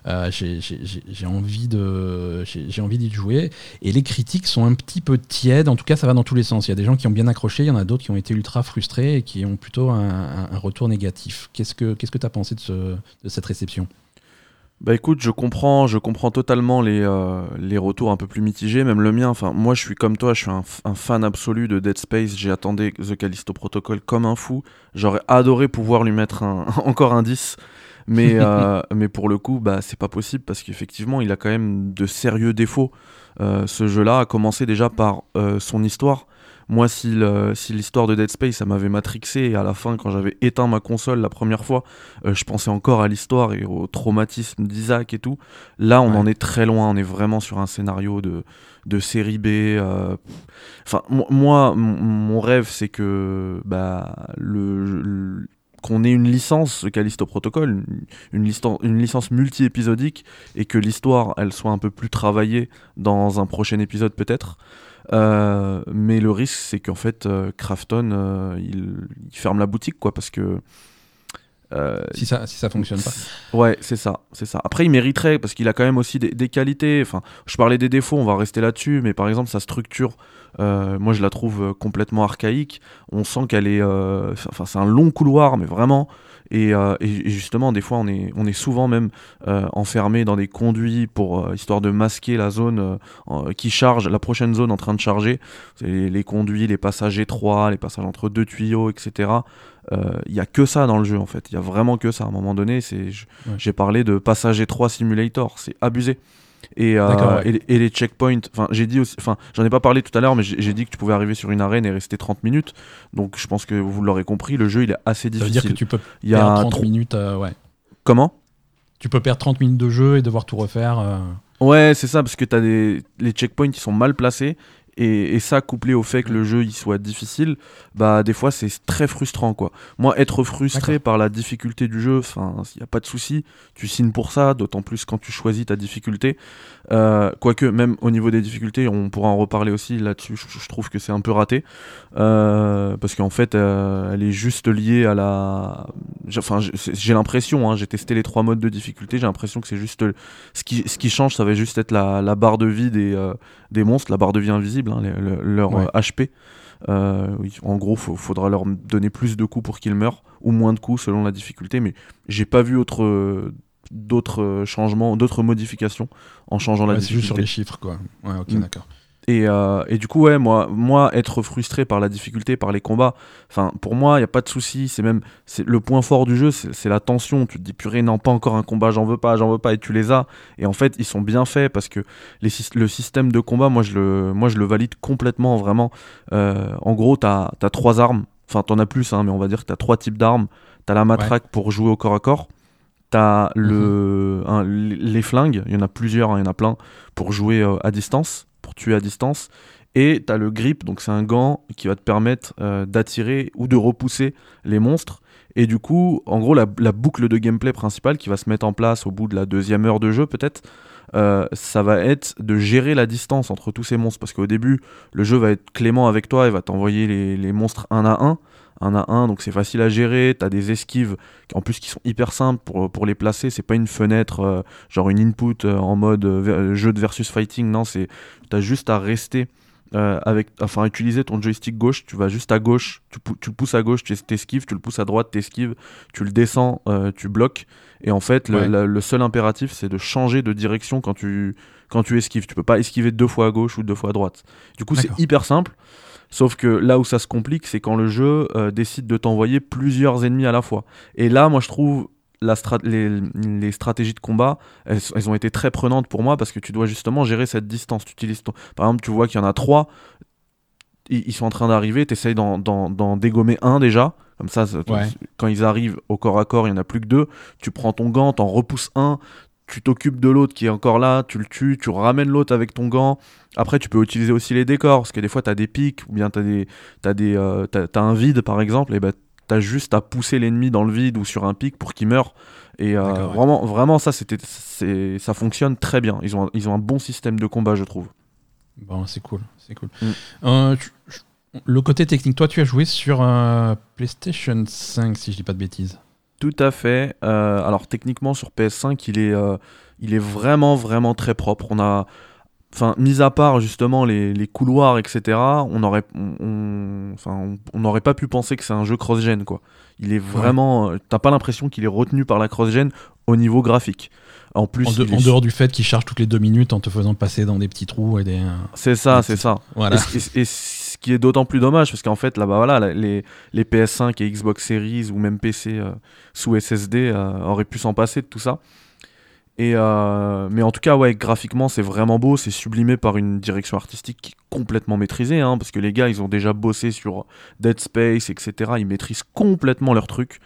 Euh, j'ai envie de j'ai envie d'y jouer et les critiques sont un petit peu tièdes en tout cas ça va dans tous les sens il y a des gens qui ont bien accroché il y en a d'autres qui ont été ultra frustrés et qui ont plutôt un, retour négatif qu'est-ce que qu'est-ce que tu as pensé de, ce, de cette réception? Bah écoute, je comprends, je comprends totalement les, euh, les retours un peu plus mitigés, même le mien. Enfin, moi, je suis comme toi, je suis un, fan absolu de Dead Space. J'ai attendu The Callisto Protocol comme un fou. J'aurais adoré pouvoir lui mettre *laughs* encore un 10. Mais, *laughs* euh, mais pour le coup, bah, c'est pas possible parce qu'effectivement, il a quand même de sérieux défauts. Euh, ce jeu-là a commencé déjà par euh, son histoire. Moi, si l'histoire de Dead Space, ça m'avait matrixé, et à la fin, quand j'avais éteint ma console la première fois, je pensais encore à l'histoire et au traumatisme d'Isaac et tout. Là, on en est très loin, on est vraiment sur un scénario de, de série B. Enfin, moi, mon rêve, c'est que bah, le qu'on ait une licence, Callisto Protocol, une, une licence multi-épisodique, et que l'histoire, elle soit un peu plus travaillée dans un prochain épisode peut-être. Euh, mais le risque, c'est qu'en fait, euh, Krafton, euh, il, ferme la boutique, quoi, parce que... si ça si ça fonctionne pas. Ouais, c'est ça, c'est ça. Après, il mériterait parce qu'il a quand même aussi des, des, qualités. Enfin, je parlais des défauts, on va rester là-dessus, mais par exemple sa structure euh, moi, je la trouve euh, complètement archaïque. On sent qu'elle est. Euh, enfin, c'est un long couloir, mais vraiment. Et, justement, des fois, on est, on est souvent même enfermé dans des conduits pour histoire de masquer la zone qui charge, la prochaine zone en train de charger. Les, les, conduits, les passages étroits, les passages entre deux tuyaux, etc. Il n'y a que ça dans le jeu en fait. Il y a vraiment que ça. À un moment donné, c'est, j'ai parlé de passage étroit simulator. C'est abusé. Euh, et, et, les checkpoints, enfin j'ai dit aussi, enfin j'en ai pas parlé tout à l'heure, mais j'ai dit que tu pouvais arriver sur une arène et rester 30 minutes. Donc je pense que vous l'aurez compris, le jeu il est assez difficile. Ça veut dire que tu peux il y a perdre 30 minutes, euh, ouais. Comment? Tu peux perdre 30 minutes de jeu et devoir tout refaire. Euh. Ouais, c'est ça, parce que as des... les checkpoints qui sont mal placés et, ça, couplé au fait que le jeu il soit difficile, bah des fois c'est très frustrant quoi. Moi, être frustré par la difficulté du jeu, enfin, il n'y a pas de souci, tu signes pour ça, d'autant plus quand tu choisis ta difficulté. Euh, quoique, même au niveau des difficultés, on pourra en reparler aussi là-dessus, je, trouve que c'est un peu raté. Euh, parce qu'en fait, euh, elle est juste liée à la. Enfin, j'ai l'impression, hein, j'ai testé les trois modes de difficulté, j'ai l'impression que c'est juste. Ce qui, ce qui change, ça va juste être la, la barre de vie des, des monstres, la barre de vie invisible, hein, leur HP. en gros, il faudra leur donner plus de coups pour qu'ils meurent, ou moins de coups selon la difficulté, mais j'ai pas vu autre d'autres euh, changements, d'autres modifications en changeant la difficulté. juste sur les chiffres, quoi. Ouais, ok, mm. d'accord. Et, euh, et, du coup, ouais, moi, moi, être frustré par la difficulté, par les combats, enfin, pour moi, il n'y a pas de souci. C'est même c'est le point fort du jeu, c'est la tension. Tu te dis, purée, non, pas encore un combat, j'en veux pas, j'en veux pas, et tu les as. Et en fait, ils sont bien faits parce que les, le système de combat, moi, je le, moi, je le valide complètement, vraiment. Euh, en gros, tu as, as, trois armes. Enfin, tu en as plus, hein, mais on va dire que tu as trois types d'armes. Tu as la matraque pour jouer au corps à corps. T'as le, mhm. les flingues, il y en a plusieurs, hein, il y en a plein, pour jouer euh, à distance, pour tuer à distance. Et t'as le grip, donc c'est un gant qui va te permettre euh, d'attirer ou de repousser les monstres. Et du coup, en gros, la, boucle de gameplay principale qui va se mettre en place au bout de la deuxième heure de jeu, peut-être, euh, ça va être de gérer la distance entre tous ces monstres. Parce qu'au début, le jeu va être clément avec toi, il va t'envoyer les, les, monstres un à un un à un, donc c'est facile à gérer. Tu as des esquives en plus qui sont hyper simples pour, pour les placer. C'est pas une fenêtre, euh, genre une input euh, en mode euh, jeu de versus fighting. Non, c'est as juste à rester. avec, enfin, utiliser ton joystick gauche, tu vas juste à gauche, tu, tu le pousses à gauche, tu esquives, tu le pousses à droite, tu esquives, tu le descends, tu bloques. Et en fait, le, seul impératif, c'est de changer de direction quand tu, quand tu esquives. Tu peux pas esquiver deux fois à gauche ou deux fois à droite. Du coup, c'est hyper simple. Sauf que là où ça se complique, c'est quand le jeu euh, décide de t'envoyer plusieurs ennemis à la fois. Et là, moi, je trouve la les, stratégies de combat, elles, ont été très prenantes pour moi parce que tu dois justement gérer cette distance. Tu utilises Par exemple, tu vois qu'il y en a trois, ils, sont en train d'arriver, tu essayes d'en dégommer un déjà. Comme ça, quand ils arrivent au corps à corps, il n'y en a plus que deux. Tu prends ton gant, t'en repousses un, tu t'occupes de l'autre qui est encore là, tu le tues, tu ramènes l'autre avec ton gant. Après, tu peux utiliser aussi les décors, parce que des fois, tu as des pics, ou bien tu as, des, as, des, euh, un vide, par exemple, et ben, tu as juste à pousser l'ennemi dans le vide ou sur un pic pour qu'il meure. Et vraiment, vraiment, ça, c'était, ça fonctionne très bien. Ils ont, ils ont un bon système de combat, je trouve. Bon, c'est cool, c'est cool. Mm. le côté technique, toi, tu as joué sur PlayStation 5, si je dis pas de bêtises. Tout à fait. alors techniquement sur PS5, il est, il est vraiment vraiment très propre. On a, enfin, mis à part justement les, les couloirs, etc. On n'aurait pas pu penser que c'est un jeu cross-gen quoi. Il est vraiment, t'as pas l'impression qu'il est retenu par la cross-gen au niveau graphique. En plus, en, dehors du fait qu'il charge toutes les deux minutes en te faisant passer dans des petits trous et des. C'est ça, c'est ça. Voilà. Et, qui est d'autant plus dommage parce qu'en fait là-bas voilà les, les PS5 et Xbox Series ou même PC euh, sous SSD euh, auraient pu s'en passer de tout ça. Et euh, mais en tout cas, ouais, graphiquement, c'est vraiment beau, c'est sublimé par une direction artistique qui est complètement maîtrisée, hein, parce que les gars, ils ont déjà bossé sur Dead Space, etc. Ils maîtrisent complètement leur truc.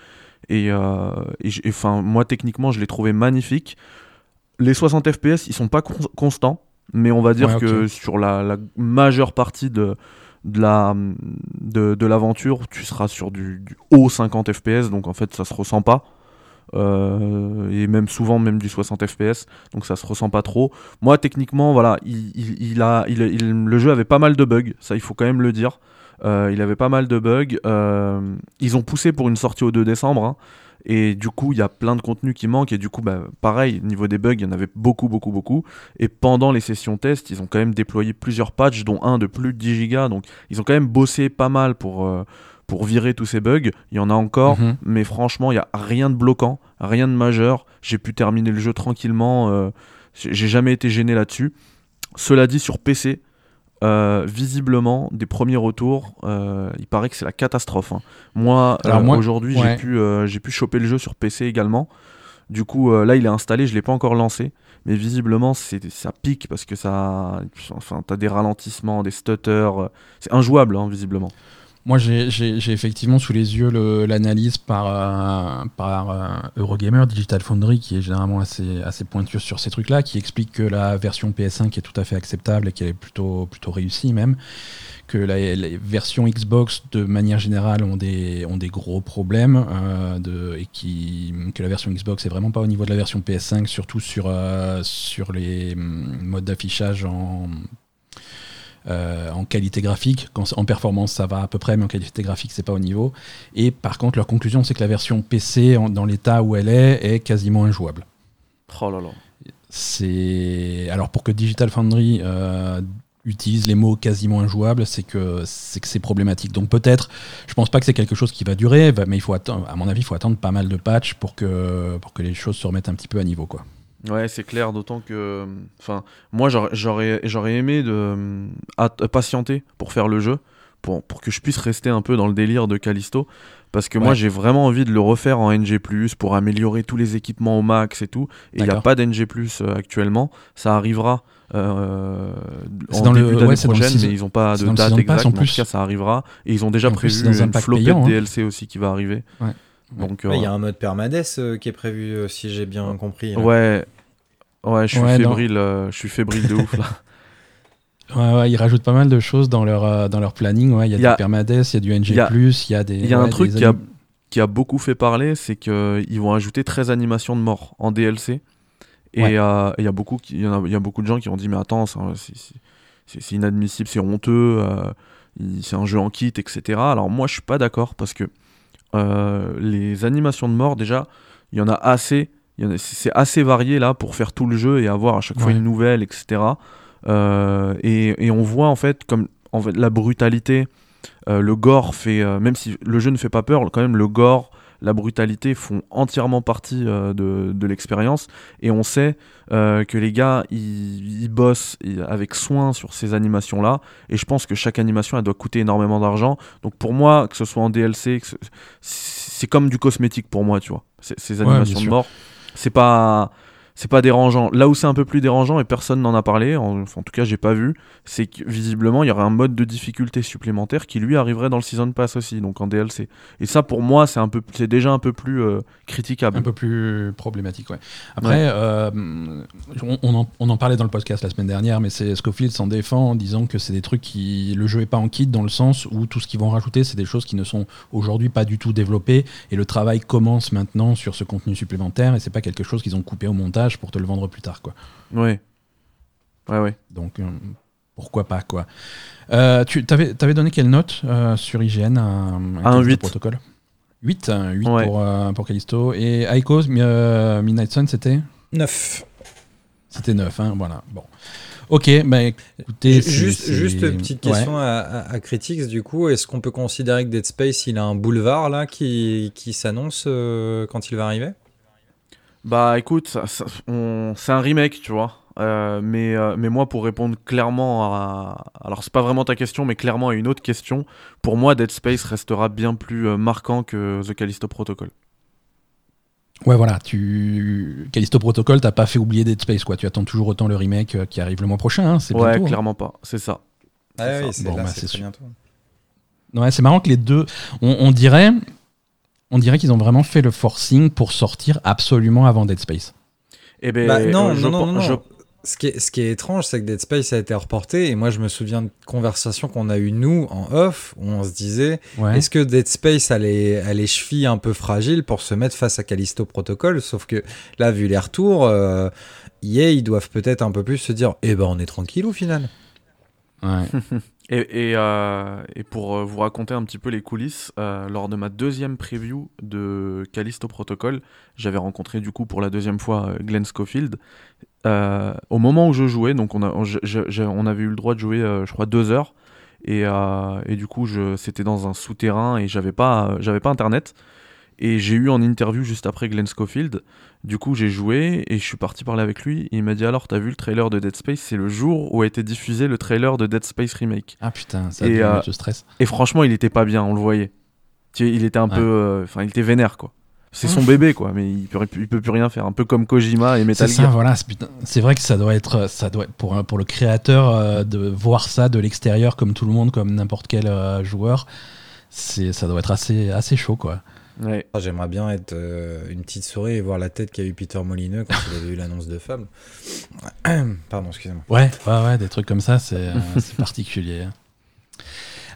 Et, enfin, moi, techniquement, je l'ai trouvé magnifique. Les 60 FPS, ils sont pas constants, mais on va dire que sur la, majeure partie de, de la de, l'aventure, tu seras sur du, haut 50 FPS, donc en fait, ça se ressent pas. Euh, et même souvent même du 60 fps donc ça se ressent pas trop. Moi techniquement voilà il, a le jeu avait pas mal de bugs ça il faut quand même le dire. Euh, il avait pas mal de bugs. Euh, ils ont poussé pour une sortie au 2 décembre hein, et du coup il y a plein de contenu qui manque et du coup bah, pareil niveau des bugs il y en avait beaucoup beaucoup beaucoup et pendant les sessions test ils ont quand même déployé plusieurs patchs dont un de plus de 10 Go donc ils ont quand même bossé pas mal pour pour virer tous ces bugs. Il y en a encore, mhm. mais franchement, il n'y a rien de bloquant, rien de majeur. J'ai pu terminer le jeu tranquillement. Euh, j'ai jamais été gêné là-dessus. Cela dit, sur PC, euh, visiblement, des premiers retours, euh, il paraît que c'est la catastrophe. Hein. Moi, aujourd'hui, j'ai pu, j'ai pu choper le jeu sur PC également. Du coup, là, il est installé, je l'ai pas encore lancé. Mais visiblement, c'est, ça pique parce que ça. Enfin, t'as des ralentissements, des stutters. C'est injouable, hein, visiblement. Moi, j'ai effectivement sous les yeux l'analyse par, euh, par euh, Eurogamer, Digital Foundry, qui est généralement assez, assez pointueux sur ces trucs-là, qui explique que la version PS5 est tout à fait acceptable et qu'elle est plutôt, plutôt réussie même. Que la, les versions Xbox, de manière générale, ont des, ont des gros problèmes euh, et que la version Xbox est vraiment pas au niveau de la version PS5, surtout sur, sur les hum, modes d'affichage en euh, en qualité graphique. en performance, ça va à peu près, mais en qualité graphique, c'est pas au niveau. Et par contre, leur conclusion, c'est que la version PC, dans l'état où elle est, est quasiment injouable. Oh là là. C'est alors pour que Digital Foundry euh, utilise les mots quasiment injouables, c'est que c'est que c'est problématique. Donc peut-être, je pense pas que c'est quelque chose qui va durer, mais il faut attendre, à mon avis, il faut attendre pas mal de patchs pour que pour que les choses se remettent un petit peu à niveau, quoi. Ouais, c'est clair, d'autant que. Enfin, moi, j'aurais, j'aurais aimé de, patienter pour faire le jeu, pour, pour que je puisse rester un peu dans le délire de Callisto. Parce que moi, j'ai vraiment envie de le refaire en NG, pour améliorer tous les équipements au max et tout. Et il n'y a pas d'NG euh, actuellement. Ça arrivera. Euh, en dans début d'année prochaine, mais ils n'ont pas de date exacte. En, tout cas, ça arrivera. Et ils ont déjà prévu une flopée de hein. DLC aussi qui va arriver. Ouais. Donc, il y a un mode permades euh, qui est prévu, euh, si j'ai bien compris. Ouais, ouais, je suis fébrile, euh, je suis fébrile de ouf là. *laughs* Ouais, ouais, ils rajoutent pas mal de choses dans leur, dans leur planning. Ouais, il y a, du permades, il y a du NG+, il y a des. Il y a un truc qui a, qui a beaucoup fait parler, c'est qu'ils vont ajouter 13 animations de mort en DLC. Et il y, a beaucoup, il y, a, y a beaucoup de gens qui ont dit mais attends, c'est inadmissible, c'est honteux, c'est un jeu en kit, etc. Alors moi je suis pas d'accord parce que euh, les animations de mort, déjà, il y en a assez. C'est assez varié là pour faire tout le jeu et avoir à chaque fois une nouvelle, etc. Euh, et, on voit en fait comme en fait, la brutalité, euh, le gore fait, même si le jeu ne fait pas peur, quand même le gore, la brutalité font entièrement partie euh, de, l'expérience. Et on sait euh, que les gars, ils, bossent avec soin sur ces animations-là. Et je pense que chaque animation, elle doit coûter énormément d'argent. Donc pour moi, que ce soit en DLC, c'est comme du cosmétique pour moi, tu vois. Ces animations de mort, c'est pas c'est pas dérangeant. Là où c'est un peu plus dérangeant et personne n'en a parlé, en, en tout cas j'ai pas vu, c'est que visiblement il y aurait un mode de difficulté supplémentaire qui lui arriverait dans le season pass aussi, donc en DLC. Et ça pour moi c'est un peu, c'est déjà un peu plus euh, critiquable, un peu plus problématique. Ouais. Après, euh, on, en, parlait dans le podcast la semaine dernière, mais c'est Scofield s'en défend en disant que c'est des trucs qui le jeu est pas en kit dans le sens où tout ce qu'ils vont rajouter c'est des choses qui ne sont aujourd'hui pas du tout développées et le travail commence maintenant sur ce contenu supplémentaire et c'est pas quelque chose qu'ils ont coupé au montage pour te le vendre plus tard, quoi. Ouais. Ouais, ouais. Donc, euh, pourquoi pas, quoi. Euh, tu avais, avais, donné quelle note euh, sur IGN Un, un 8. Protocole? 8, 8 pour, pour Callisto. Et Aiko, Midnight Sun, c'était? 9. C'était 9, hein, voilà. Bon. Ok, bah écoutez. Juste, juste petite question à, à, Critics, du coup. Est-ce qu'on peut considérer que Dead Space, il a un boulevard là qui, qui s'annonce quand il va arriver? Bah écoute, c'est un remake, tu vois. Euh, mais, euh, mais moi, pour répondre clairement à. Alors, c'est pas vraiment ta question, mais clairement à une autre question. Pour moi, Dead Space restera bien plus euh, marquant que The Callisto Protocol. Ouais, voilà. Tu... Callisto Protocol, t'as pas fait oublier Dead Space, quoi. Tu attends toujours autant le remake qui arrive le mois prochain. Hein, c'est ouais, hein. clairement pas. C'est ça. Ah oui, c'est bon, bah, bientôt. Ouais, c'est marrant que les deux. on dirait on dirait qu'ils ont vraiment fait le forcing pour sortir absolument avant Dead Space. Eh ben, bah, non, euh, non, non, non, Ce qui, est, ce qui est étrange, c'est que Dead Space a été reporté, et moi je me souviens de conversations qu'on a eues nous en off, où on se disait, est-ce que Dead Space a les, a les, chevilles un peu fragiles pour se mettre face à Callisto Protocol? Sauf que là, vu les retours, euh, ils doivent peut-être un peu plus se dire, eh ben on est tranquille au final. Ouais. *laughs* Et, euh, et, pour euh, vous raconter un petit peu les coulisses, euh, lors de ma deuxième preview de Callisto Protocol, j'avais rencontré du coup pour la deuxième fois Glenn Schofield. au moment où je jouais, donc on, avait eu le droit de jouer, je crois, deux heures. Et, et du coup, c'était dans un souterrain et j'avais pas, j'avais pas internet. Et j'ai eu en interview juste après Glenn Schofield. Du coup, j'ai joué et je suis parti parler avec lui. Et il m'a dit Alors, t'as vu le trailer de Dead Space? C'est le jour où a été diffusé le trailer de Dead Space Remake. Ah putain, ça et, euh, stress. Et franchement, il était pas bien, on le voyait. Il était un peu. Euh, enfin, il était vénère, quoi. C'est son bébé, quoi, mais il peut, il peut plus rien faire. Un peu comme Kojima et Metal Gear. Voilà. C'est vrai que ça doit être, ça doit pour, pour le créateur euh, de voir ça de l'extérieur, comme tout le monde, comme n'importe quel joueur. C'est, ça doit être assez, assez chaud, quoi. Ah, j'aimerais bien être euh, une petite souris et voir la tête qu'a eu Peter Molineux quand il avait eu l'annonce de Fable. *coughs* Pardon, excusez-moi. Ouais, ouais, ouais, des trucs comme ça, c'est euh, *laughs* particulier.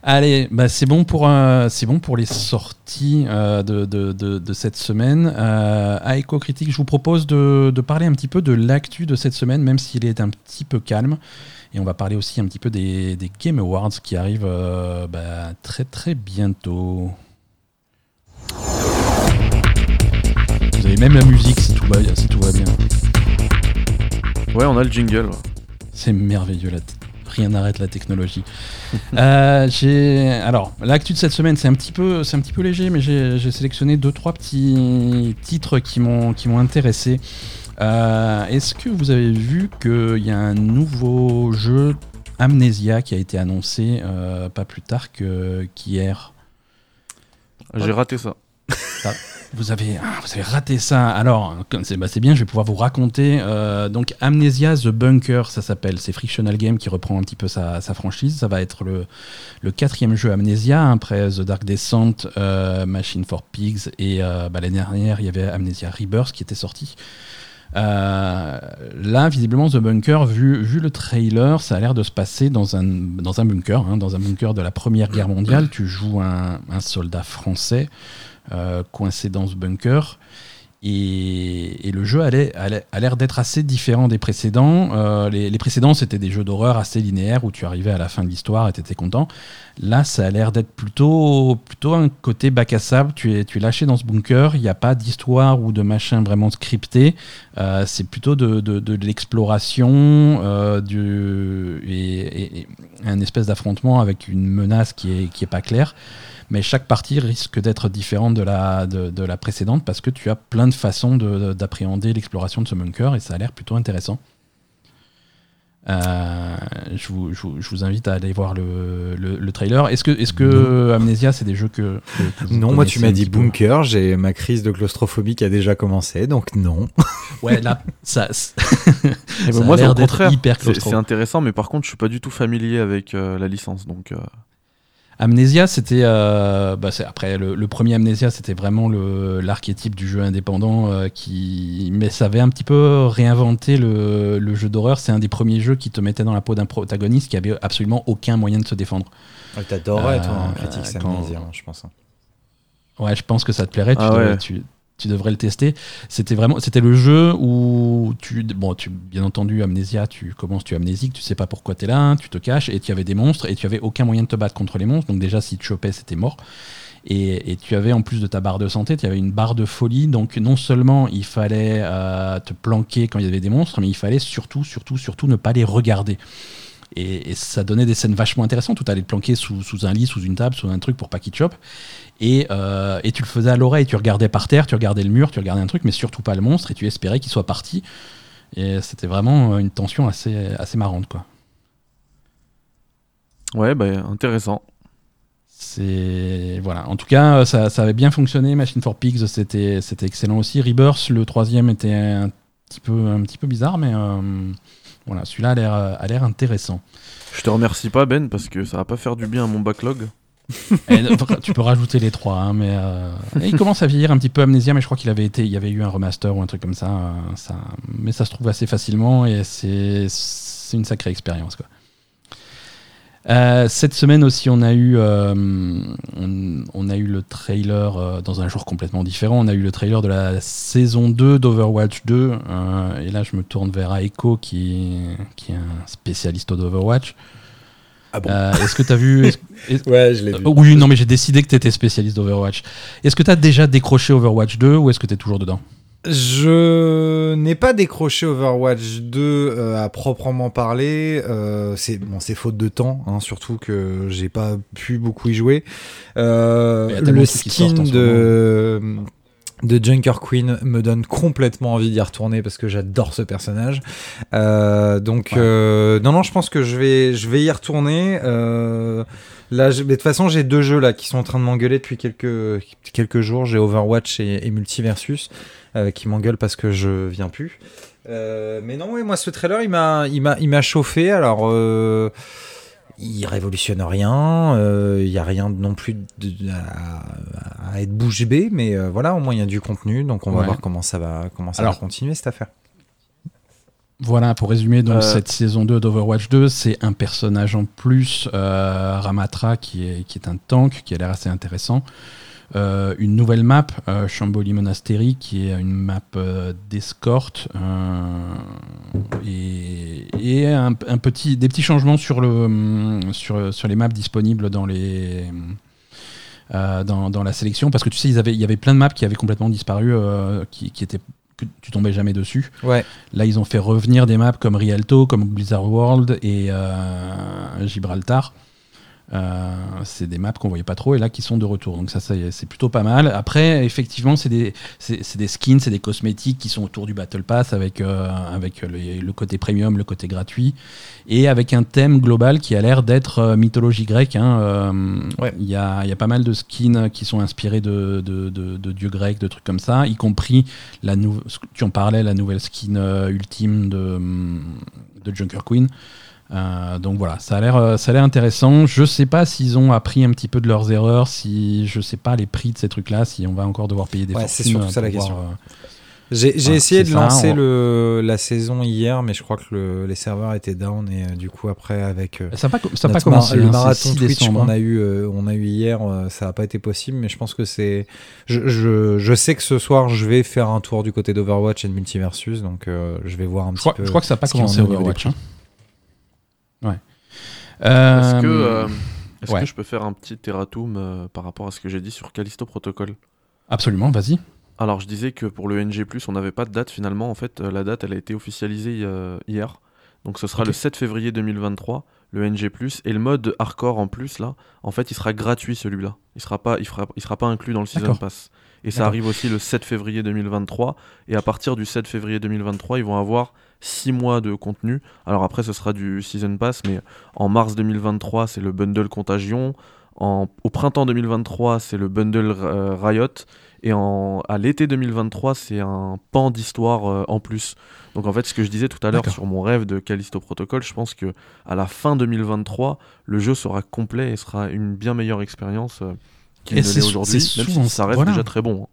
Allez, bah c'est bon pour euh, c'est bon pour les sorties de, de, de, cette semaine. à Echo Critique, je vous propose de, parler un petit peu de l'actu de cette semaine, même s'il est un petit peu calme. Et on va parler aussi un petit peu des, des Game Awards qui arrivent bah, très très bientôt. Vous avez même la musique si tout va, si tout va bien. Ouais, on a le jingle. C'est merveilleux, rien n'arrête la technologie. *laughs* Euh, j'ai alors l'actu de cette semaine, c'est un petit peu, c'est un petit peu léger, mais j'ai sélectionné deux trois petits titres qui m'ont qui m'ont intéressé. Euh, est-ce que vous avez vu qu'il y a un nouveau jeu Amnesia qui a été annoncé euh, pas plus tard qu'hier? J'ai raté ça. Vous avez, ah, vous avez raté ça. Alors, bah, c'est bien, je vais pouvoir vous raconter. Euh, donc, Amnesia The Bunker, ça s'appelle. C'est Frictional Game qui reprend un petit peu sa, franchise. Ça va être le, le quatrième jeu Amnesia, après The Dark Descent, euh, Machine for Pigs, et euh, bah, l'année dernière, il y avait Amnesia Rebirth qui était sorti. Là, visiblement, The Bunker, vu, vu le trailer, ça a l'air de se passer dans un, dans un bunker, hein, dans un bunker de la Première Guerre mondiale. Tu joues un, un soldat français euh, coincé dans ce bunker. Et, le jeu a l'air d'être assez différent des précédents. Euh, les, précédents, c'était des jeux d'horreur assez linéaires où tu arrivais à la fin de l'histoire et tu étais content. Là, ça a l'air d'être plutôt, plutôt un côté bac à sable. Tu es, tu es lâché dans ce bunker, il n'y a pas d'histoire ou de machin vraiment scripté. Euh, c'est plutôt de, de, l'exploration et, et, un espèce d'affrontement avec une menace qui n'est qui est pas claire mais chaque partie risque d'être différente de la, de, la précédente parce que tu as plein de façons d'appréhender l'exploration de ce bunker et ça a l'air plutôt intéressant. Euh, je, vous, je, vous, invite à aller voir le, le, trailer. Est-ce que, est -ce que Amnesia, c'est des jeux que. non, moi tu m'as dit Bunker, j'ai ma crise de claustrophobie qui a déjà commencé, donc non. *laughs* ouais, là, ça. *laughs* Eh ben, moi, c'est au contraire. C'est intéressant, mais par contre, je suis pas du tout familier avec euh, la licence, donc. Euh. Amnesia, c'était euh, bah après le, premier Amnesia, c'était vraiment l'archétype du jeu indépendant euh, qui, mais ça avait un petit peu réinventé le, le jeu d'horreur. C'est un des premiers jeux qui te mettait dans la peau d'un protagoniste qui avait absolument aucun moyen de se défendre. T'adorais toi, en critique Amnesia, je pense. Hein. Ouais, je pense que ça te plairait. tu, ah tu devrais le tester. C'était vraiment, c'était le jeu où tu, bon, tu, bien entendu, Amnésia, tu commences, tu es amnésique, tu sais pas pourquoi tu es là, tu te caches et tu avais des monstres et tu avais aucun moyen de te battre contre les monstres. Donc déjà, si tu chopais, c'était mort. Et, tu avais en plus de ta barre de santé, tu avais une barre de folie. Donc non seulement il fallait euh, te planquer quand il y avait des monstres, mais il fallait surtout, surtout, surtout ne pas les regarder. Et, ça donnait des scènes vachement intéressantes où tu allais te planquer sous, sous, un lit, sous une table, sous un truc pour pas qu'il te chope. Euh, et, tu le faisais à l'oreille, tu regardais par terre, tu regardais le mur, tu regardais un truc, mais surtout pas le monstre, et tu espérais qu'il soit parti. Et c'était vraiment une tension assez, assez marrante, quoi. Ouais, bah, intéressant. C'est voilà. En tout cas, ça, ça, avait bien fonctionné. Machine for Pigs, c'était c'était excellent aussi. Rebirth, le troisième était un petit peu un petit peu bizarre, mais euh, voilà, celui-là a l'air a l'air intéressant. Je te remercie pas Ben parce que ça va pas faire du bien à mon backlog. *laughs* tu peux rajouter les trois, hein, mais euh, il commence à vieillir un petit peu Amnésia, mais je crois qu'il avait été, il y avait eu un remaster ou un truc comme ça, euh, ça mais ça se trouve assez facilement et c'est une sacrée expérience quoi. Euh, cette semaine aussi, on a eu, on, a eu le trailer dans un jour complètement différent. On a eu le trailer de la saison 2 d'Overwatch 2. et là, je me tourne vers Aiko, qui, qui est un spécialiste d'Overwatch. Ah bon euh, Est-ce que tu as vu *laughs* Ouais, je l'ai vu. oui, non, mais j'ai décidé que tu étais spécialiste d'Overwatch. Est-ce que tu as déjà décroché Overwatch 2 ou est-ce que tu es toujours dedans? Je n'ai pas décroché Overwatch 2 euh, à proprement parler. Euh, c'est bon, c'est faute de temps, hein, surtout que j'ai pas pu beaucoup y jouer. le skin de de Junker Queen me donne complètement envie d'y retourner parce que j'adore ce personnage. Euh, donc euh, non non, je pense que je vais je vais y retourner. Euh, là, de toute façon, j'ai deux jeux là qui sont en train de m'engueuler depuis quelques quelques jours. J'ai Overwatch et, Multiversus qui m'engueulent parce que je viens plus. mais non, ouais, moi ce trailer il m'a il m'a il m'a chauffé. Alors il révolutionne rien, il euh, n'y a rien non plus à, être bouche bée, mais euh, voilà, au moins il y a du contenu, donc on va voir comment ça va, comment ça va continuer cette affaire. Voilà, pour résumer, donc euh. cette saison 2 d'Overwatch 2, c'est un personnage en plus, Ramatra, qui est, qui est un tank, qui a l'air assez intéressant. Euh, une nouvelle map, euh, Chamboli Monastery, qui est une map euh, d'escorte et, un, petit, des petits changements sur, le, sur, sur les maps disponibles dans les. dans, dans, la sélection parce que tu sais il y avait plein de maps qui avaient complètement disparu qui, qui étaient que tu tombais jamais dessus. Ouais. Là, ils ont fait revenir des maps comme Rialto, comme Blizzard World et Gibraltar. Euh, c'est des maps qu'on voyait pas trop et là qui sont de retour. Donc ça, c'est plutôt pas mal. Après, effectivement, c'est des, des, skins, c'est des cosmétiques qui sont autour du Battle Pass avec, euh, avec le, côté premium, le côté gratuit et avec un thème global qui a l'air d'être euh, mythologie grecque. Hein. Il y, a, y, a, pas mal de skins qui sont inspirés de, de, de, dieux grecs, de trucs comme ça, y compris la tu en parlais, la nouvelle skin ultime de, de Junker Queen. Euh, donc voilà, ça a l'air, euh, ça a l'air intéressant. Je sais pas s'ils ont appris un petit peu de leurs erreurs, si je sais pas les prix de ces trucs-là, si on va encore devoir payer des ouais, C'est surtout ça la question. Euh, j'ai, essayé de lancer le, la saison hier, mais je crois que les serveurs étaient down et du coup après avec ça pas, ça pas commencé. le hein, marathon Twitch qu'on a hein. eu, on a eu hier, ça n'a pas été possible, mais je pense que c'est. Je, je, je, sais que ce soir je vais faire un tour du côté d'Overwatch et de Multiversus, donc je vais voir un petit peu. Je crois que ça n'a pas commencé Overwatch. Est-ce que, euh, euh, que je peux faire un petit erratum euh, par rapport à ce que j'ai dit sur Callisto Protocol? Absolument, vas-y. Alors, je disais que pour le NG, on n'avait pas de date finalement. En fait, la date, elle a été officialisée hier. Donc, ce sera le 7 février 2023. Le NG+, et le mode hardcore en plus, là, en fait, il sera gratuit celui-là. Il sera pas, il fera, il sera pas inclus dans le Season Pass. Et ça arrive aussi le 7 février 2023. Et à partir du 7 février 2023, ils vont avoir 6 mois de contenu. Alors après, ce sera du Season Pass, mais en mars 2023, c'est le bundle Contagion. En, au printemps 2023, c'est le bundle euh, Riot. Et en, à l'été 2023, c'est un pan d'histoire euh, en plus. Donc en fait, ce que je disais tout à l'heure sur mon rêve de Callisto Protocol, je pense que à la fin 2023, le jeu sera complet et sera une bien meilleure expérience euh, qu'il ne l'est aujourd'hui, même si ça reste déjà très bon. Hein.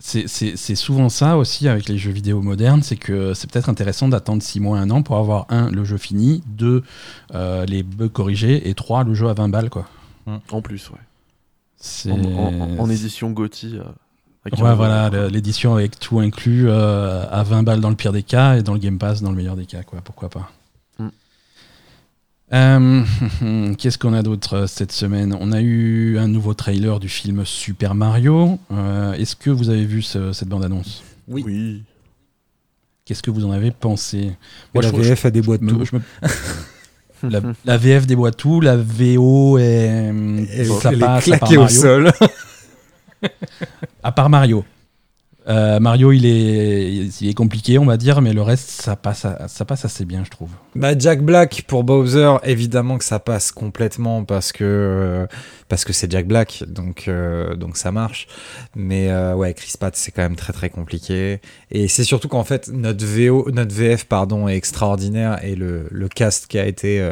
C'est souvent ça aussi avec les jeux vidéo modernes, c'est que c'est peut-être intéressant d'attendre 6 mois, 1 an pour avoir un, le jeu fini, 2, euh, les bugs corrigés, et 3, le jeu à 20 balles. Quoi. En plus, ouais. En, en, édition GOTY. Euh, Ouais, voilà, l'édition avec tout inclus euh, à 20 balles dans le pire des cas et dans le Game Pass dans le meilleur des cas, quoi. Pourquoi pas. Mm. Euh, *laughs* qu'est-ce qu'on a d'autre euh, cette semaine? On a eu un nouveau trailer du film Super Mario. Est-ce que vous avez vu cette bande-annonce? Oui. Qu'est-ce que vous en avez pensé? La VF a déboîte *laughs* tout. la, la, VF déboîte tout, la VO est, ça passe, claquée au sol. *laughs* *laughs* à part Mario. Euh, Mario, il est, il est compliqué, on va dire, mais le reste, ça passe, ça passe assez bien, je trouve. Bah, Jack Black pour Bowser, évidemment que ça passe complètement parce que parce que c'est Jack Black, donc euh, donc ça marche. Mais euh, ouais, Chris Pratt, c'est quand même très très compliqué. Et c'est surtout qu'en fait notre VO, notre VF pardon, est extraordinaire et le, le cast qui a été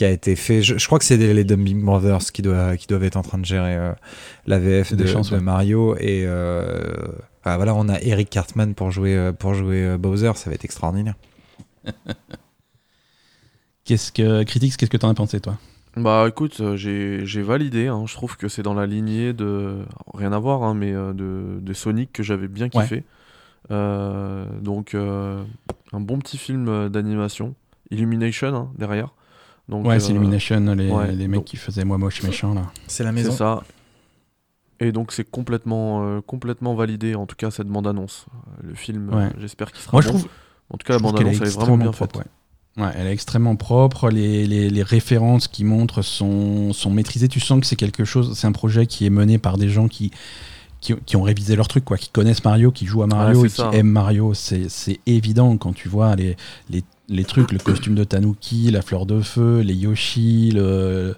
qui a été fait. Je, crois que c'est les Dumbing Brothers qui, doivent, qui doivent être en train de gérer euh, la VF de, de, Mario. Et euh, ah, voilà, on a Eric Cartman pour jouer, euh, pour jouer Bowser, ça va être extraordinaire. *laughs* qu'est-ce que, Critics, qu'est-ce que t'en as pensé, toi? Bah écoute, j'ai validé, hein. je trouve que c'est dans la lignée de, rien à voir, hein, mais de, de, Sonic que j'avais bien kiffé. donc un bon petit film d'animation, Illumination hein, derrière ouais, c'est euh, Illumination, les, les mecs qui faisaient moi moche méchant là. C'est la maison. C'est ça. Et donc c'est complètement, euh, complètement validé, en tout cas cette bande-annonce. Le film, euh, j'espère qu'il sera Moi, Je trouve, en tout cas, la bande-annonce, elle est vraiment bien faite. Ouais. elle est extrêmement propre. Les, les, les références qui montrent sont, sont maîtrisées. Tu sens que c'est quelque chose, c'est un projet qui est mené par des gens qui, qui, qui, ont révisé leur truc, quoi, qui connaissent Mario, qui jouent à Mario et qui aiment Mario. C'est évident quand tu vois les, les les trucs, le costume de Tanuki, la fleur de feu, les Yoshi, le,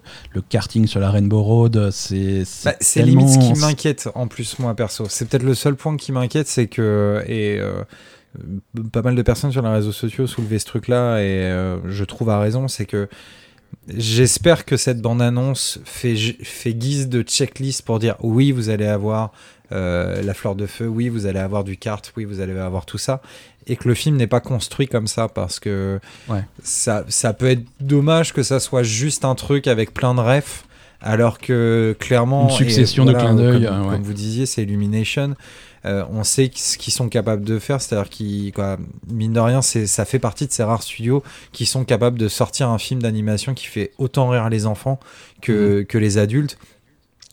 karting sur la Rainbow Road, c'est bah, c'est limite ce qui m'inquiète en plus moi perso. C'est peut-être le seul point qui m'inquiète, c'est que et euh, pas mal de personnes sur les réseaux sociaux soulevaient ce truc-là et euh, je trouve à raison, c'est que j'espère que cette bande-annonce fait, fait guise de checklist pour dire oui, vous allez avoir euh, la fleur de feu, oui, vous allez avoir du kart, oui, vous allez avoir tout ça, et que le film n'est pas construit comme ça parce que ça, ça peut être dommage que ça soit juste un truc avec plein de refs alors que clairement une succession de clins d'œil comme, comme, vous disiez c'est Illumination. Euh, on sait ce qu'ils sont capables de faire c'est à dire qu'ils mine de rien c'est ça fait partie de ces rares studios qui sont capables de sortir un film d'animation qui fait autant rire les enfants que, mhm. que les adultes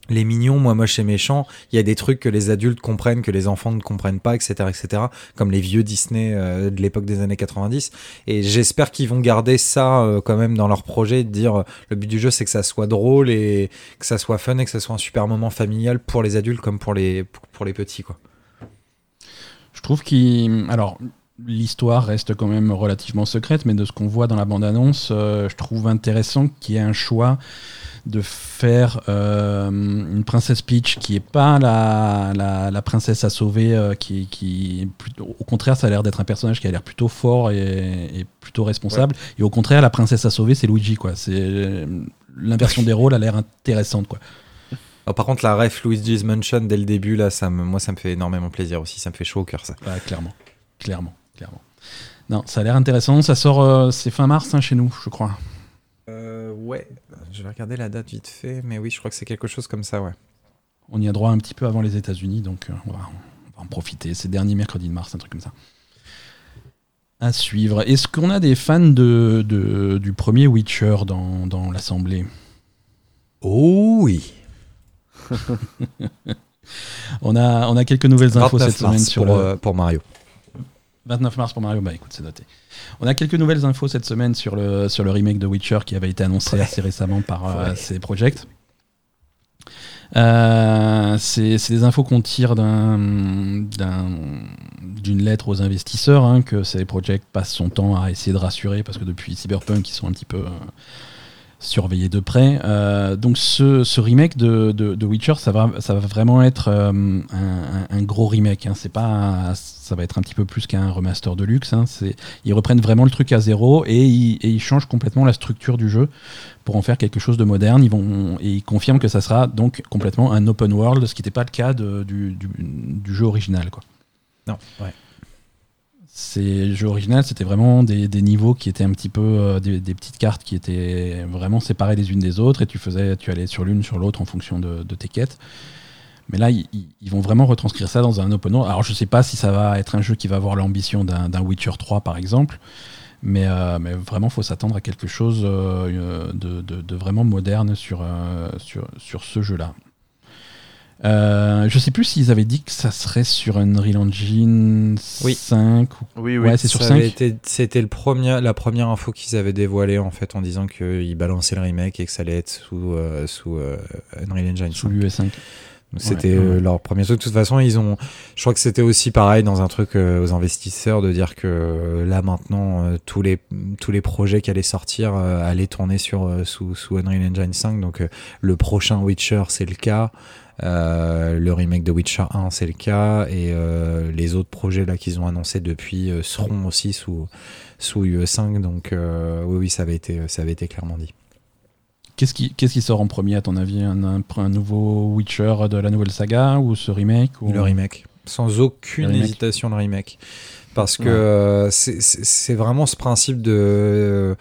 les mignons, moi moche et méchant, il y a des trucs que les adultes comprennent, que les enfants ne comprennent pas, etc., etc., comme les vieux Disney euh, de l'époque des années 90. Et j'espère qu'ils vont garder ça euh, quand même dans leur projet, de dire euh, le but du jeu c'est que ça soit drôle et que ça soit fun et que ça soit un super moment familial pour les adultes comme pour les, pour les petits, quoi. Je trouve qu'il. Alors, l'histoire reste quand même relativement secrète, mais de ce qu'on voit dans la bande-annonce, je trouve intéressant qu'il y ait un choix de faire euh, une princesse Peach qui est pas la, la, princesse à sauver, euh, qui, qui plutôt, au contraire, ça a l'air d'être un personnage qui a l'air plutôt fort et, plutôt responsable. Et au contraire, la princesse à sauver, c'est Luigi, quoi. C'est l'inversion des rôles a l'air intéressante, quoi. par contre, la ref Luigi's Mansion dès le début, là, ça me, moi, ça me fait énormément plaisir aussi. Ça me fait chaud au cœur, ça. clairement, clairement, clairement. Non, ça a l'air intéressant. Ça sort, euh, c'est fin mars hein, chez nous, je crois. Euh, ouais, je vais regarder la date vite fait, mais oui, je crois que c'est quelque chose comme ça, ouais. On y a droit un petit peu avant les États-Unis, donc euh, on, va, en profiter. C'est dernier mercredi de mars, un truc comme ça. À suivre. Est-ce qu'on a des fans de, du premier Witcher dans, l'Assemblée? Oh oui *laughs* on, a, on a quelques nouvelles infos cette semaine sur pour, pour Mario. 29 mars pour Mario, bah écoute, c'est noté. On a quelques nouvelles infos cette semaine sur le, sur le remake de Witcher qui avait été annoncé assez récemment par euh, ces projects. Euh, c'est des infos qu'on tire d'une lettre aux investisseurs, hein, que ces projects passent son temps à essayer de rassurer, parce que depuis Cyberpunk, ils sont un petit peu euh, surveiller de près. Euh, donc ce, remake de, de, Witcher, ça va, ça va vraiment être euh, un, gros remake. Hein. C'est pas, ça va être un petit peu plus qu'un remaster de luxe. Hein. Ils reprennent vraiment le truc à zéro et ils, changent complètement la structure du jeu pour en faire quelque chose de moderne. Ils vont et ils confirment que ça sera donc complètement un open world, ce qui n'était pas le cas du, du, jeu original. Quoi. Non, ouais. Ces jeux originaux, c'était vraiment des, niveaux qui étaient un petit peu euh, des, petites cartes qui étaient vraiment séparées les unes des autres et tu faisais, tu allais sur l'une sur l'autre en fonction de, tes quêtes. Mais là, ils, vont vraiment retranscrire ça dans un open world. Alors, je sais pas si ça va être un jeu qui va avoir l'ambition d'un Witcher 3, par exemple, mais, euh, mais vraiment, faut s'attendre à quelque chose euh, de, vraiment moderne sur, sur, sur ce jeu-là. Euh, je sais plus s'ils avaient dit que ça serait sur Unreal Engine 5 Oui, oui, c'est sur 5. C'était premier, la première info qu'ils avaient dévoilée en fait en disant qu'ils balançaient le remake et que ça allait être sous, euh, sous euh, Unreal Engine Sous l'UE 5. C'était leur premier truc. De toute façon, ils ont. Je crois que c'était aussi pareil dans un truc aux investisseurs de dire que là maintenant tous les tous les projets qui allaient sortir allaient tourner sur sous, sous Unreal Engine 5. Donc le prochain Witcher, c'est le cas. Euh, le remake de Witcher 1, c'est le cas, et euh, les autres projets là qu'ils ont annoncés depuis euh, seront aussi sous sous UE5. Donc oui, oui, ça avait été ça avait été clairement dit. Qu'est-ce qui, qu'est-ce qui sort en premier à ton avis? Un, un, nouveau Witcher de la nouvelle saga ou ce remake ou... Le remake, sans aucune hésitation le remake, parce que c'est vraiment ce principe de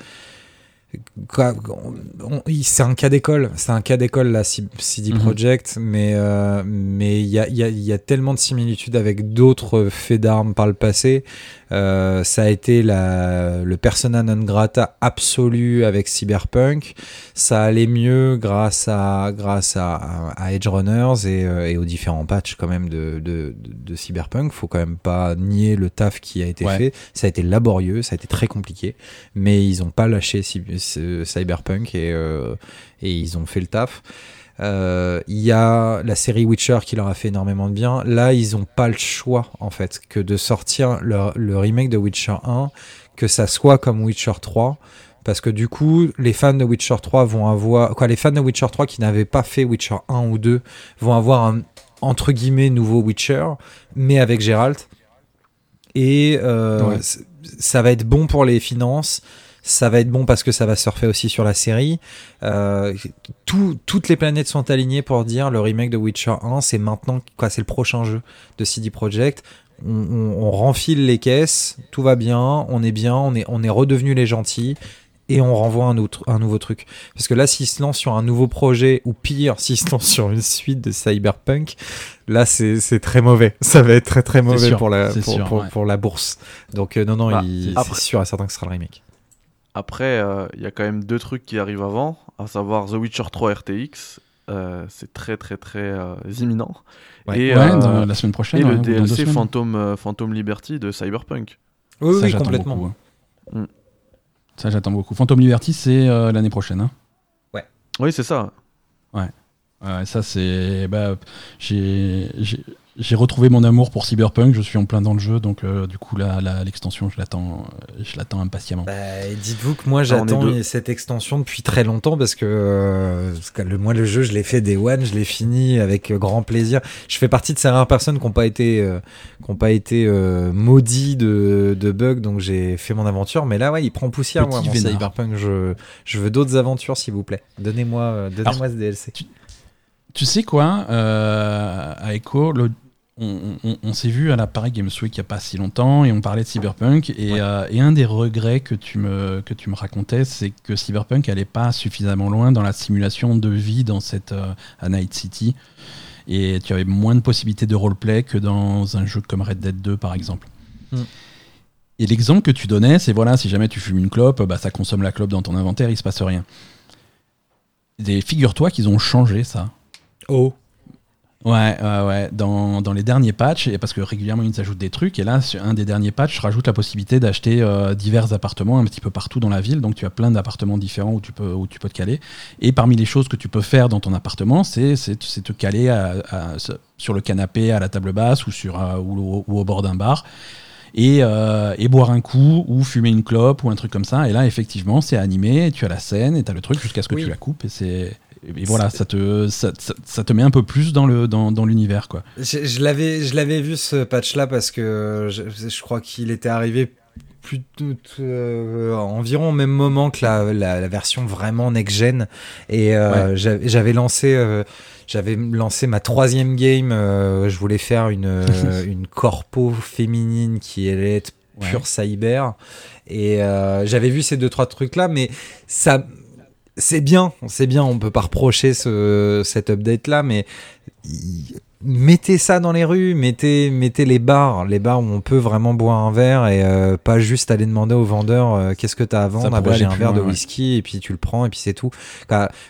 c'est un cas d'école, c'est un cas d'école la CD mhm. Projekt, mais euh, mais il y a, y, a, y a, tellement de similitudes avec d'autres faits d'armes par le passé. Euh, ça a été la, le persona non grata absolu avec Cyberpunk. Ça allait mieux grâce à grâce à, à Edge Runners et, euh, et, aux différents patchs quand même de, de, de, Cyberpunk. Faut quand même pas nier le taf qui a été fait. Ça a été laborieux, ça a été très compliqué, mais ils ont pas lâché Cyberpunk et, euh, et ils ont fait le taf. Euh, il y a la série Witcher qui leur a fait énormément de bien. Là, ils n'ont pas le choix, en fait, que de sortir le, remake de Witcher 1, que ça soit comme Witcher 3. Parce que du coup, les fans de Witcher 3 vont avoir. Quoi, les fans de Witcher 3 qui n'avaient pas fait Witcher 1 ou 2 vont avoir un entre guillemets nouveau Witcher, mais avec Geralt. Et euh, ça va être bon pour les finances ça va être bon parce que ça va surfer aussi sur la série. Euh, toutes les planètes sont alignées pour dire le remake de Witcher 1, c'est maintenant, quoi, c'est le prochain jeu de CD Projekt. On, on, renfile les caisses, tout va bien, on est bien, on est, on est redevenu les gentils et on renvoie un, autre, un nouveau truc. Parce que là, s'il se lance sur un nouveau projet, ou pire, *laughs* s'il se lance sur une suite de Cyberpunk, là, c'est très mauvais. Ça va être très très mauvais pour, la, pour, pour, la bourse. Donc, euh, non, non, bah, c'est sûr et certain que ce sera le remake. Après, euh, il y a quand même deux trucs qui arrivent avant, à savoir The Witcher 3 RTX. Euh, c'est très très très euh, imminent. Et la semaine prochaine. Et le DLC Phantom, Phantom Liberty de Cyberpunk. Oui, oui complètement. Hein. Mm. Ça, j'attends beaucoup. Phantom Liberty, c'est l'année prochaine. Hein ouais. Oui, c'est ça. Ouais. ouais ça, c'est. Bah, j'ai j'ai retrouvé mon amour pour Cyberpunk, je suis en plein dans le jeu, donc euh, du coup l'extension, je l'attends, euh, je l'attends impatiemment. Bah, dites-vous que moi j'attends cette extension depuis très longtemps parce que, euh, le, moi le jeu je l'ai fait des one, je l'ai fini avec grand plaisir. Je fais partie de ces rares personnes qui n'ont pas été, qui pas été maudits de, de bugs, donc j'ai fait mon aventure. Mais là ouais, il prend poussière moi, mon Cyberpunk. Je, je veux d'autres aventures s'il vous plaît. Donnez-moi, donnez-moi ce DLC. Tu, sais quoi, à Echo, le on, s'est vu à la Paris Games Week il n'y a pas si longtemps et on parlait de Cyberpunk. Euh, et, un des regrets que tu me, que tu me racontais, c'est que Cyberpunk n'allait pas suffisamment loin dans la simulation de vie dans cette euh, Night City. Et tu avais moins de possibilités de roleplay que dans un jeu comme Red Dead 2, par exemple. Mm. Et l'exemple que tu donnais, c'est voilà, si jamais tu fumes une clope, bah, ça consomme la clope dans ton inventaire, il se passe rien. Et figure-toi qu'ils ont changé ça. Oh Ouais, ouais, ouais. Dans, dans, les derniers patchs, et parce que régulièrement ils ajoutent des trucs, et là, sur un des derniers patchs, rajoute la possibilité d'acheter euh, divers appartements un petit peu partout dans la ville. Donc tu as plein d'appartements différents où tu, peux, où tu peux te caler. Et parmi les choses que tu peux faire dans ton appartement, c'est te caler sur le canapé, à la table basse ou, sur, euh, ou, au bord d'un bar. Et, euh, et, boire un coup ou fumer une clope ou un truc comme ça. Et là, effectivement, c'est animé, tu as la scène et tu as le truc jusqu'à ce que tu la coupes. Et c'est et voilà, ça te, ça, ça, te met un peu plus dans le dans, dans l'univers quoi. Je, je l'avais je l'avais vu ce patch là parce que je, je crois qu'il était arrivé plus euh, environ au même moment que la, la, version vraiment next gen et euh, j'avais lancé euh, j'avais lancé ma troisième game je voulais faire une *laughs* une corpo féminine qui allait être pure cyber. Et j'avais vu ces deux trois trucs là mais ça c'est bien, c'est bien, on peut pas reprocher ce, cet update là, mais mettez ça dans les rues, mettez, mettez les bars, les bars où on peut vraiment boire un verre et euh, pas juste aller demander au vendeur euh, qu'est-ce que tu as à vendre? Ah bah, j'ai un verre de whisky et puis tu le prends et puis c'est tout.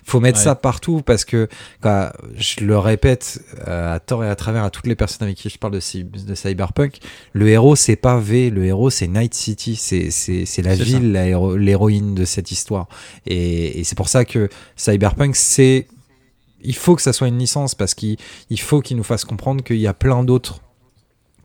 faut mettre ça partout parce que je le répète euh, à tort et à travers à toutes les personnes avec qui je parle de, de Cyberpunk, le héros c'est pas V, le héros c'est Night City, c'est la ville, l'héroïne de cette histoire. Et, et c'est pour ça que Cyberpunk c'est il faut que ça soit une licence parce qu'il faut qu'il nous fasse comprendre qu'il y a plein d'autres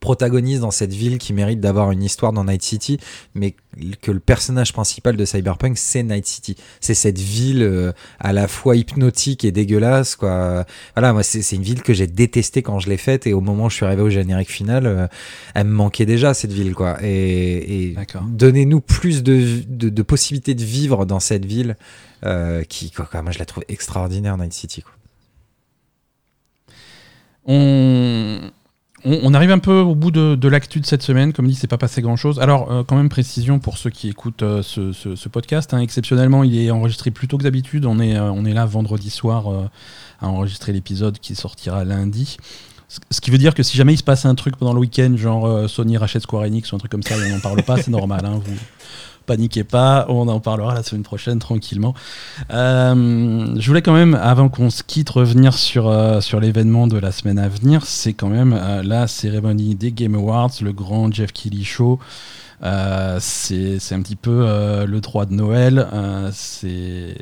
protagonistes dans cette ville qui méritent d'avoir une histoire dans Night City, mais que le personnage principal de Cyberpunk, c'est Night City. C'est cette ville euh, à la fois hypnotique et dégueulasse, quoi. Voilà, moi, c'est une ville que j'ai détestée quand je l'ai faite, et au moment où je suis arrivé au générique final, euh, elle me manquait déjà, cette ville, quoi. Et, donnez-nous plus de, possibilités de vivre dans cette ville, euh, qui, quoi, moi, je la trouve extraordinaire, Night City, quoi. On, arrive un peu au bout de, l'actu de cette semaine. Comme dit, c'est pas passé grand chose. Alors, euh, quand même, précision pour ceux qui écoutent euh, ce, podcast. Hein. exceptionnellement, il est enregistré plus tôt que d'habitude. On est, euh, là vendredi soir à enregistrer l'épisode qui sortira lundi. Ce qui veut dire que si jamais il se passe un truc pendant le week-end, genre Sony rachète Square Enix ou un truc comme ça, on n'en parle pas, c'est normal. Hein, vous, paniquez pas, on en parlera la semaine prochaine tranquillement. Euh, je voulais quand même, avant qu'on se quitte, revenir sur, euh, sur l'événement de la semaine à venir. C'est quand même euh, la cérémonie des Game Awards, le grand Jeff Keighley Show. c'est un petit peu le droit de Noël. c'est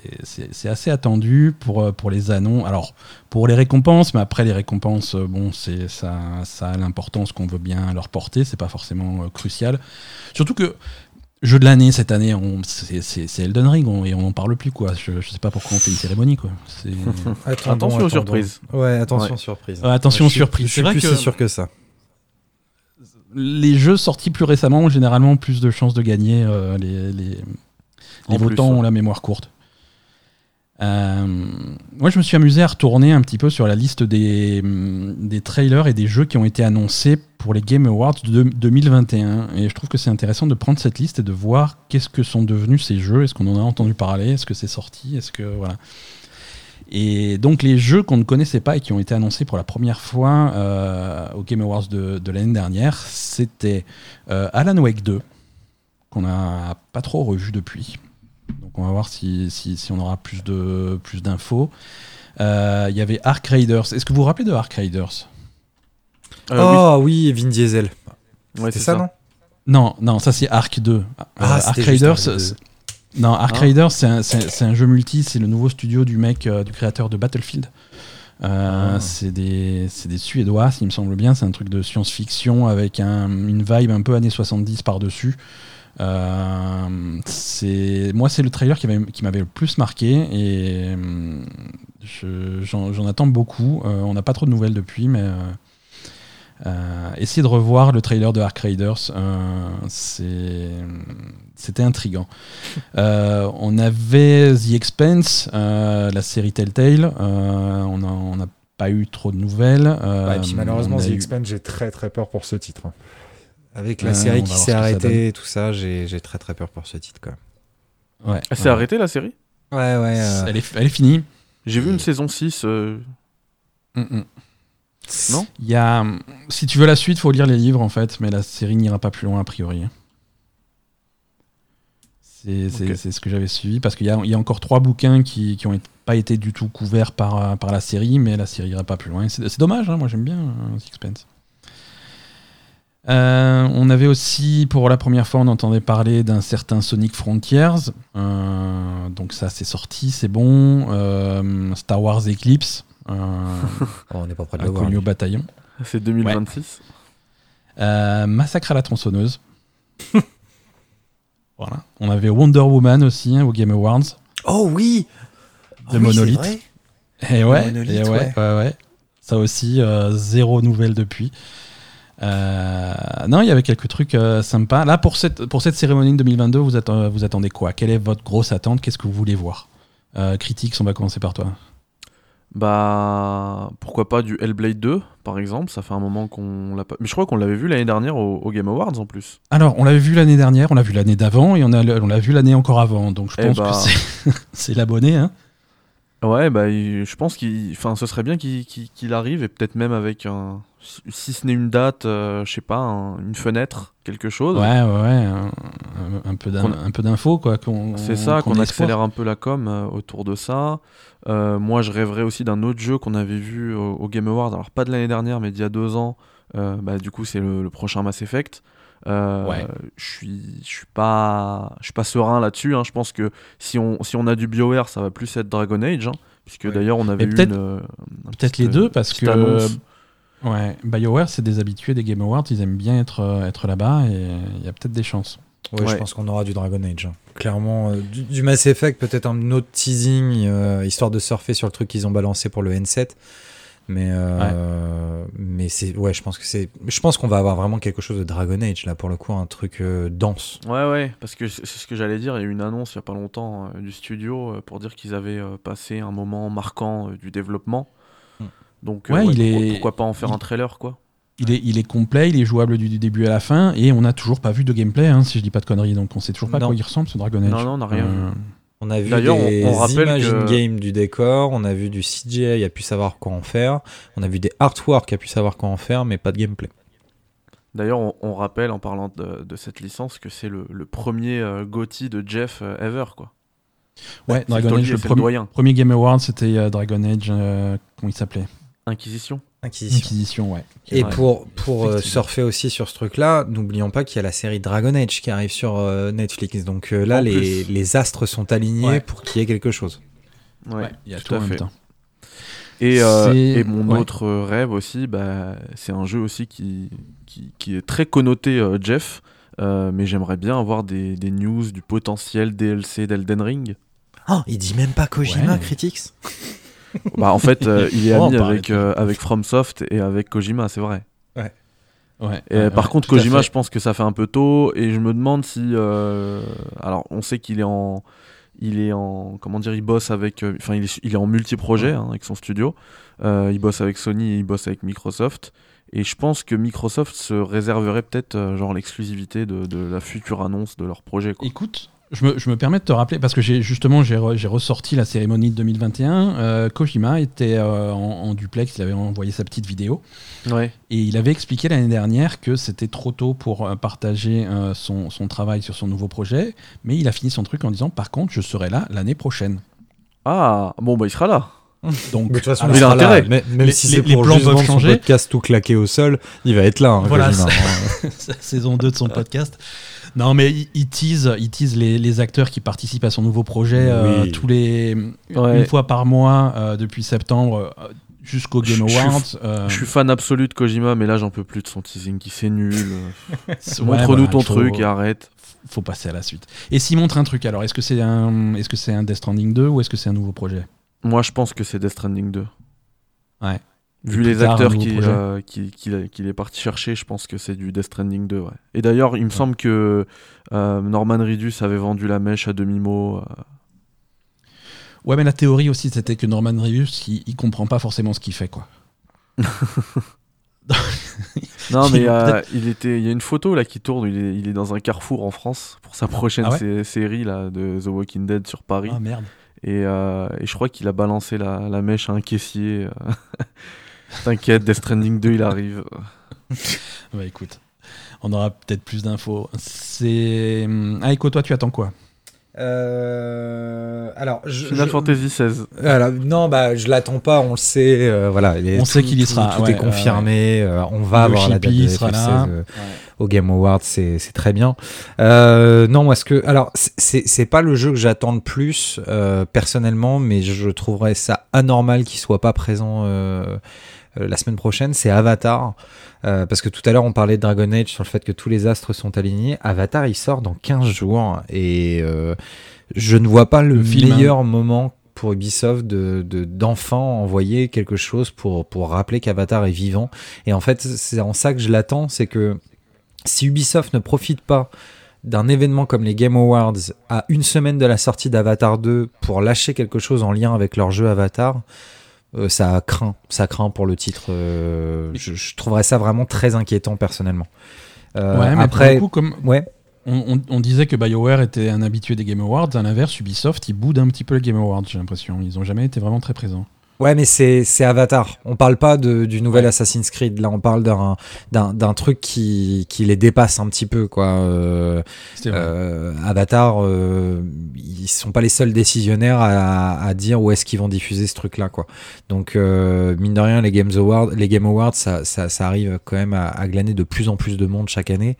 assez attendu pour, pour les annonces. Alors, pour les récompenses, mais après les récompenses, bon, ça, ça a l'importance qu'on veut bien leur porter. C'est pas forcément crucial. Surtout que Jeu de l'année cette année, c'est Elden Ring et on n'en parle plus quoi. Je, je, sais pas pourquoi on fait une cérémonie quoi. *laughs* attention aux surprises. Ouais, attention aux surprises. attention aux surprises. Je suis plus si sûr que ça. Les jeux sortis plus récemment ont généralement plus de chances de gagner. Euh, les, les, les votants ont la mémoire courte. Euh, moi, je me suis amusé à retourner un petit peu sur la liste des, des, trailers et des jeux qui ont été annoncés pour les Game Awards de 2021. Et je trouve que c'est intéressant de prendre cette liste et de voir qu'est-ce que sont devenus ces jeux. Est-ce qu'on en a entendu parler? Est-ce que c'est sorti? Est-ce que voilà. Et donc les jeux qu'on ne connaissait pas et qui ont été annoncés pour la première fois euh, aux Game Awards de, de l'année dernière, c'était euh, Alan Wake 2, qu'on n'a pas trop revu depuis. Donc on va voir si, si, si on aura plus de plus d'infos. Euh, il y avait Ark Raiders. Est-ce que vous vous rappelez de Ark Raiders? Euh, Oh oui. Vin Diesel. c'est ça, non? Non, non, ça c'est Ark 2. Ah, euh, Ark Raiders. Non, Ark ah. Raiders, c'est un, un, jeu multi, c'est le nouveau studio du mec, du créateur de Battlefield. Ah. C'est des, des, Suédois, s'il me semble bien. C'est un truc de science-fiction avec un, une vibe un peu années 70 par-dessus. Euh, moi, c'est le trailer qui m'avait le plus marqué et euh, j'en attends beaucoup. Euh, on n'a pas trop de nouvelles depuis, mais euh, essayez de revoir le trailer de Ark Raiders. C'était intriguant. on avait The Expense, la série Telltale. on n'a pas eu trop de nouvelles. et puis malheureusement, The Expense, j'ai très très peur pour ce titre. Avec la série qui s'est arrêtée et tout ça, j'ai très très peur pour ce titre quand même. Ouais. Elle s'est arrêtée la série? Ouais, ouais. Euh. Elle, est, elle est finie. J'ai vu une saison 6. Euh. Mm, mm. Non? Il y a, Si tu veux la suite, faut lire les livres en fait, mais la série n'ira pas plus loin a priori. C'est ce que j'avais suivi parce qu'il y, y, a encore trois bouquins qui, qui, ont, pas été du tout couvert par, par la série, mais la série ira pas plus loin. C'est dommage, hein, moi j'aime bien Sixpence. Euh, on avait aussi, pour la première fois, on entendait parler d'un certain Sonic Frontiers. Euh, donc ça, c'est sorti, c'est bon. Euh, Star Wars Eclipse. *laughs* Oh, on n'est pas prêt de le voir. au bataillon. C'est 2026. Massacre à la tronçonneuse. *laughs* voilà. On avait Wonder Woman aussi hein, au Game Awards. Oh oui De Monolith. Et ouais, et ouais, ouais, Ça aussi, zéro nouvelle depuis. Euh, non, il y avait quelques trucs euh, sympas. Là, pour cette, pour cette cérémonie de 2022, vous, attendez, vous attendez quoi? Quelle est votre grosse attente? Qu'est-ce que vous voulez voir? Euh, Critiques, on va commencer par toi. Bah, pourquoi pas du Hellblade 2, par exemple? Ça fait un moment qu'on l'a pas. Mais je crois qu'on l'avait vu l'année dernière au, Game Awards en plus. Alors, on l'avait vu l'année dernière, on l'a vu l'année d'avant et on, a, on l'a vu l'année encore avant. Donc, je eh pense que bah. *laughs* c'est, l'abonné. Hein. Ouais, bah, je pense qu'il. Enfin, ce serait bien qu'il, qu'il arrive et peut-être même avec un si ce n'est une date, euh, je sais pas, une fenêtre, quelque chose. Ouais, ouais, ouais un, peu d'infos, quoi. C'est ça, qu'on accélère un peu la com euh, autour de ça. Euh, moi, je rêverais aussi d'un autre jeu qu'on avait vu au, Game Awards, alors pas de l'année dernière, mais d'il y a deux ans. bah, du coup, c'est le, prochain Mass Effect. ouais. Je suis, je suis pas, je suis pas serein là-dessus. Hein. Je pense que si on, si on a du BioWare, ça va plus être Dragon Age, hein, puisque d'ailleurs on avait peut-être, peut-être les deux parce que Ouais, BioWare, c'est des habitués des Game Awards, ils aiment bien être, euh, être là-bas et il y a peut-être des chances. Oui, je pense qu'on aura du Dragon Age. Hein. Clairement, euh, du, Mass Effect, peut-être un autre teasing, euh, histoire de surfer sur le truc qu'ils ont balancé pour le N7. Mais, mais c'est, ouais, je pense que c'est, je pense qu'on va avoir vraiment quelque chose de Dragon Age là pour le coup, un truc dense. Ouais, ouais, parce que c'est ce que j'allais dire. Il y a eu une annonce il y a pas longtemps du studio pour dire qu'ils avaient passé un moment marquant du développement. Donc euh, il pourquoi, est... pourquoi, pas en faire un trailer quoi il est, il est complet, il est jouable du début à la fin, et on n'a toujours pas vu de gameplay, hein, si je dis pas de conneries, donc on sait toujours pas à quoi il ressemble ce Dragon Age. Non, non, on n'a rien. Euh, on a vu des on, rappelle images in-game du décor, on a vu du CGI a pu savoir quoi en faire, on a vu des artworks a pu savoir quoi en faire, mais pas de gameplay. D'ailleurs, on, rappelle en parlant de, cette licence que c'est le, premier euh, de Jeff euh, ever, quoi. Ouais, Dragon Age, le, premier, premier, Game Award, c'était Dragon Age, comment il s'appelait? Inquisition. Inquisition. ouais. Et pour, pour euh, surfer aussi sur ce truc-là, n'oublions pas qu'il y a la série Dragon Age qui arrive sur euh, Netflix. Donc euh, là, les, les, astres sont alignés pour qu'il y ait quelque chose. Ouais, il y a tout, en même temps. Et, et mon autre rêve aussi, bah, c'est un jeu aussi qui, qui, qui est très connoté Jeff, mais j'aimerais bien avoir des, des, news du potentiel DLC d'Elden Ring. Oh, il dit même pas Kojima, Critics bah, en fait, euh, il est *laughs* ami avec, euh, avec FromSoft et avec Kojima, c'est vrai. Ouais. Ouais, et par contre, Kojima, je pense que ça fait un peu tôt et je me demande si. Euh, alors, on sait qu'il est en. Il est en. Comment dire Il bosse avec. Enfin, il, est, il est en multi-projet hein, avec son studio. il bosse avec Sony et il bosse avec Microsoft. Et je pense que Microsoft se réserverait peut-être genre l'exclusivité de, de, la future annonce de leur projet. Quoi. Écoute, je me, permets de te rappeler, parce que j'ai justement j'ai ressorti la cérémonie de 2021. Euh, Kojima était euh, en, duplex, il avait envoyé sa petite vidéo. Ouais. Et il avait expliqué l'année dernière que c'était trop tôt pour euh, partager son, travail sur son nouveau projet. Mais il a fini son truc en disant Par contre, je serai là l'année prochaine. Ah, bon, bah il sera là. *laughs* Donc, de toute façon, il a intérêt. même si c'est pour plans juste vendre changer. son podcast tout claqué au sol, il va être là. Hein, voilà, *laughs* saison 2 de son podcast. Non, mais il, tease, il tease les, acteurs qui participent à son nouveau projet euh, tous les une fois par mois euh, depuis septembre euh, jusqu'au Game Awards. Je, suis fan absolu de Kojima, mais là j'en peux plus de son teasing qui c'est nul. *laughs* Montre-nous ton truc et arrête. Faut passer à la suite. Et s'il montre un truc, alors est-ce que c'est un, est-ce que c'est un Death Stranding 2 ou est-ce que c'est un nouveau projet? Moi, je pense que c'est Death Stranding 2. Ouais. Vu les acteurs euh, qu'il qui, qui, est parti chercher, je pense que c'est du Death Stranding 2. Ouais. Et d'ailleurs, il me semble que euh, Norman Reedus avait vendu la mèche à demi-mot. Euh. Ouais, mais la théorie aussi, c'était que Norman Reedus, il, il, comprend pas forcément ce qu'il fait, quoi. *laughs* non, *laughs* mais il, était, il y a une photo là qui tourne. Il est, il est dans un carrefour en France pour sa prochaine ah série là, de The Walking Dead sur Paris. Ah merde. Et, et je crois qu'il a balancé la, la, mèche à un caissier. *laughs* T'inquiète, Death Stranding 2, il arrive. *laughs* bah écoute, on aura peut-être plus d'infos. C'est. Ah, toi, tu attends quoi? Euh, alors, je, Final Fantasy XVI. non, bah, je l'attends pas. On le sait. Euh, voilà, on sait qu'il y sera. Tout, est confirmé. Euh, on va avoir la date de FF16 au Game Awards. C'est très bien. non, moi, ce que, alors, c'est pas le jeu que j'attends le plus personnellement, mais je trouverais ça anormal qu'il soit pas présent la semaine prochaine. C'est Avatar. Euh, parce que tout à l'heure, on parlait de Dragon Age sur le fait que tous les astres sont alignés. Avatar, il sort dans 15 jours. Et euh, je ne vois pas le, hein. meilleur moment pour Ubisoft de, d'enfant envoyer quelque chose pour, pour rappeler qu'Avatar est vivant. Et en fait, c'est en ça que je l'attends. C'est que si Ubisoft ne profite pas d'un événement comme les Game Awards à une semaine de la sortie d'Avatar 2 pour lâcher quelque chose en lien avec leur jeu Avatar, euh, ça craint, ça craint pour le titre. Euh, je, trouverais ça vraiment très inquiétant personnellement. Euh, ouais, mais après, coup, comme ouais. On, disait que BioWare était un habitué des Game Awards, à l'inverse, Ubisoft, ils boudent un petit peu les Game Awards, j'ai l'impression. Ils n'ont jamais été vraiment très présents. Ouais, mais c'est Avatar. On parle pas de, du nouvel Assassin's Creed. Là, on parle d'un truc qui, qui les dépasse un petit peu, quoi. Euh, euh, Avatar, euh, ils sont pas les seuls décisionnaires à, à dire où est-ce qu'ils vont diffuser ce truc-là, quoi. Donc, euh, mine de rien, les Games Awards, les Game Awards, ça, ça, ça arrive quand même à, à, glaner de plus en plus de monde chaque année.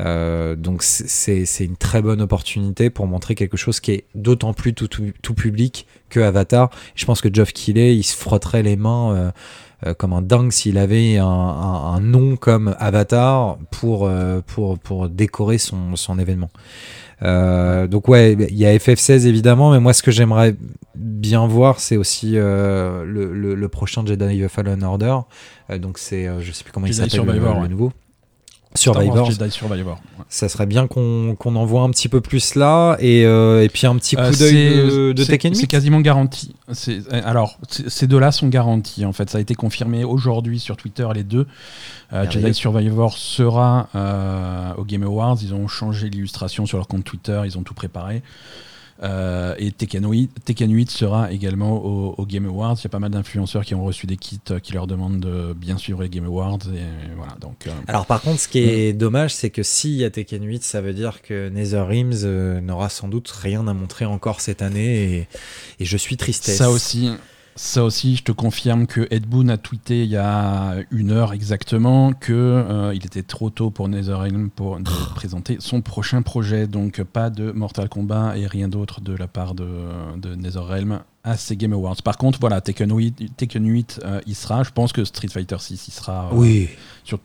Euh, donc, c'est une très bonne opportunité pour montrer quelque chose qui est d'autant plus tout, tout, tout public que Avatar. Je pense que Geoff Keighley, il se frotterait les mains euh, euh, comme un dingue s'il avait un, nom comme Avatar pour, pour, pour décorer son, son événement. donc ouais, il y a FF16 évidemment, mais moi ce que j'aimerais bien voir, c'est aussi le, le, prochain Jedi Fallen Order. donc c'est, je sais plus comment il s'appelle le, nouveau. Survivor. Jedi Survivor. Ça serait bien qu'on en voit un petit peu plus là et, euh, et puis un petit coup euh, d'œil de, Tekken 8. C'est quasiment garanti. Alors, ces deux-là sont garantis en fait. Ça a été confirmé aujourd'hui sur Twitter les deux. Euh, Jedi Survivor sera au Game Awards. Ils ont changé l'illustration sur leur compte Twitter. Ils ont tout préparé. Euh, et Tekken 8, sera également au, Game Awards. Il y a pas mal d'influenceurs qui ont reçu des kits euh, qui leur demandent de bien suivre les Game Awards. Et voilà, donc, euh, Alors par contre, ce qui est dommage, c'est que s'il y a Tekken 8, ça veut dire que NetherRealms n'aura sans doute rien à montrer encore cette année. Et, et je suis tristesse. Ça aussi, ça aussi, je te confirme que Ed Boon a tweeté il y a une heure exactement que euh, il était trop tôt pour NetherRealm pour présenter son prochain projet. Donc pas de Mortal Kombat et rien d'autre de la part de, de NetherRealm à ces Game Awards. Par contre, voilà, Tekken 8, Tekken 8 euh, il sera. Je pense que Street Fighter 6 il sera. Euh, oui. Sur,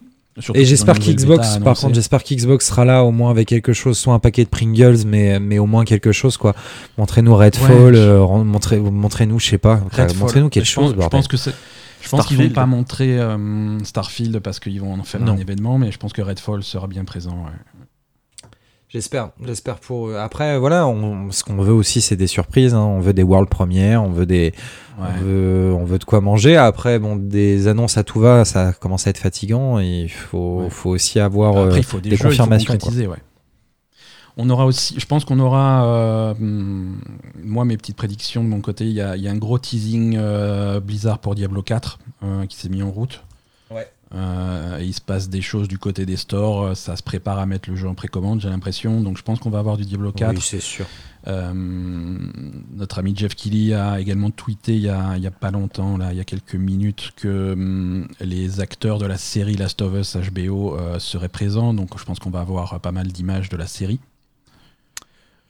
et j'espère qu'Xbox, par contre, j'espère qu'Xbox sera là au moins avec quelque chose, soit un paquet de Pringles, mais, mais au moins quelque chose, quoi. Montrez-nous Redfall, euh, montrez, montrez-nous, je sais pas, montrez-nous quelque chose. je pense que c'est. Je pense qu'ils vont pas montrer euh, Starfield parce qu'ils vont en faire un événement, mais je pense que Redfall sera bien présent. J'espère, j'espère pour Après, voilà, on, ce qu'on veut aussi, c'est des surprises. Hein. On veut des world premières, on veut des, on, veut, de quoi manger. Après, bon, des annonces à tout va, ça commence à être fatigant. Et il faut, faut aussi avoir Après, il euh, faut des, confirmations. Ouais. On aura aussi, je pense qu'on aura, euh, moi mes petites prédictions de mon côté, il y a, y a, un gros teasing euh, Blizzard pour Diablo 4 qui s'est mis en route. Euh, il se passe des choses du côté des stores, ça se prépare à mettre le jeu en précommande, j'ai l'impression. Donc je pense qu'on va avoir du Diablo 4. Oui, c'est sûr. Euh, notre ami Jeff Kelly a également tweeté il y a, il y a, pas longtemps, là, il y a quelques minutes, que hum, les acteurs de la série Last of Us HBO euh, seraient présents. Donc je pense qu'on va avoir pas mal d'images de la série.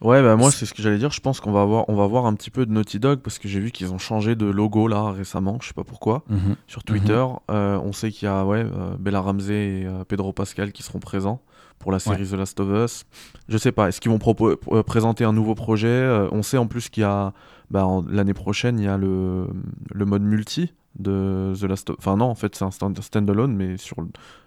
Ouais, bah moi c'est ce que j'allais dire. Je pense qu'on va avoir, on va voir un petit peu de Naughty Dog parce que j'ai vu qu'ils ont changé de logo là récemment. Je sais pas pourquoi. Mhm. Sur Twitter, mhm. euh, on sait qu'il y a ouais, euh, Bella Ramsey et euh, Pedro Pascal qui seront présents pour la série The Last of Us. Je sais pas. Est-ce qu'ils vont présenter un nouveau projet? On sait en plus qu'il y a bah, l'année prochaine il y a le, le mode multi de The Last of Enfin non, en fait c'est un stand-alone mais sur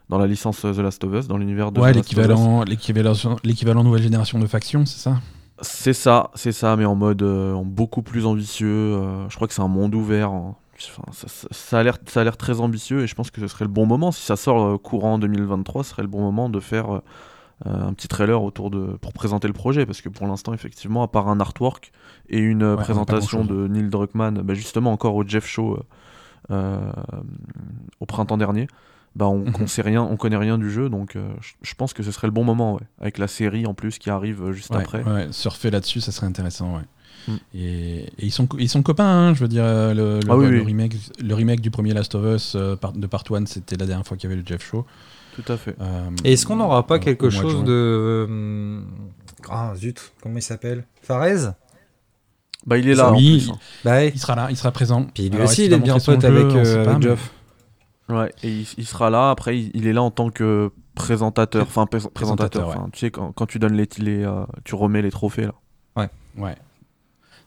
dans la licence The Last of Us, dans l'univers de ouais, l'équivalent, l'équivalent nouvelle génération de factions, c'est ça? C'est ça, c'est ça, mais en mode euh, beaucoup plus ambitieux. Euh, je crois que c'est un monde ouvert. Hein. ça, a l'air, ça a l'air très ambitieux et je pense que ce serait le bon moment si ça sort euh, courant 2023, ce serait le bon moment de faire un petit trailer autour de pour présenter le projet parce que pour l'instant effectivement, à part un artwork et une présentation de Neil Druckmann, bah, justement encore au Jeff Show au printemps dernier. Bah on, mm sait rien, on connaît rien du jeu, donc je pense que ce serait le bon moment, avec la série en plus qui arrive juste après. Ouais, surfer là-dessus, ça serait intéressant, ouais. Mm. Et, ils, sont, ils sont copains, hein, je veux dire, le, le, ah Remake, le remake du premier Last of Us de Part 1, c'était la dernière fois qu'il y avait le Jeff Show. Tout à fait. et est-ce qu'on n'aura pas quelque chose de. Ah zut, comment il s'appelle? Farez bah, il est là. Oui, bah, il sera là, il sera présent. Puis lui aussi, il est bien pote avec, euh, Geoff. Ouais, et il, sera là. Après, il, est là en tant que présentateur. Enfin, présentateur. Tu sais, quand, quand, tu donnes les, les euh, tu remets les trophées là. Ouais. Ouais.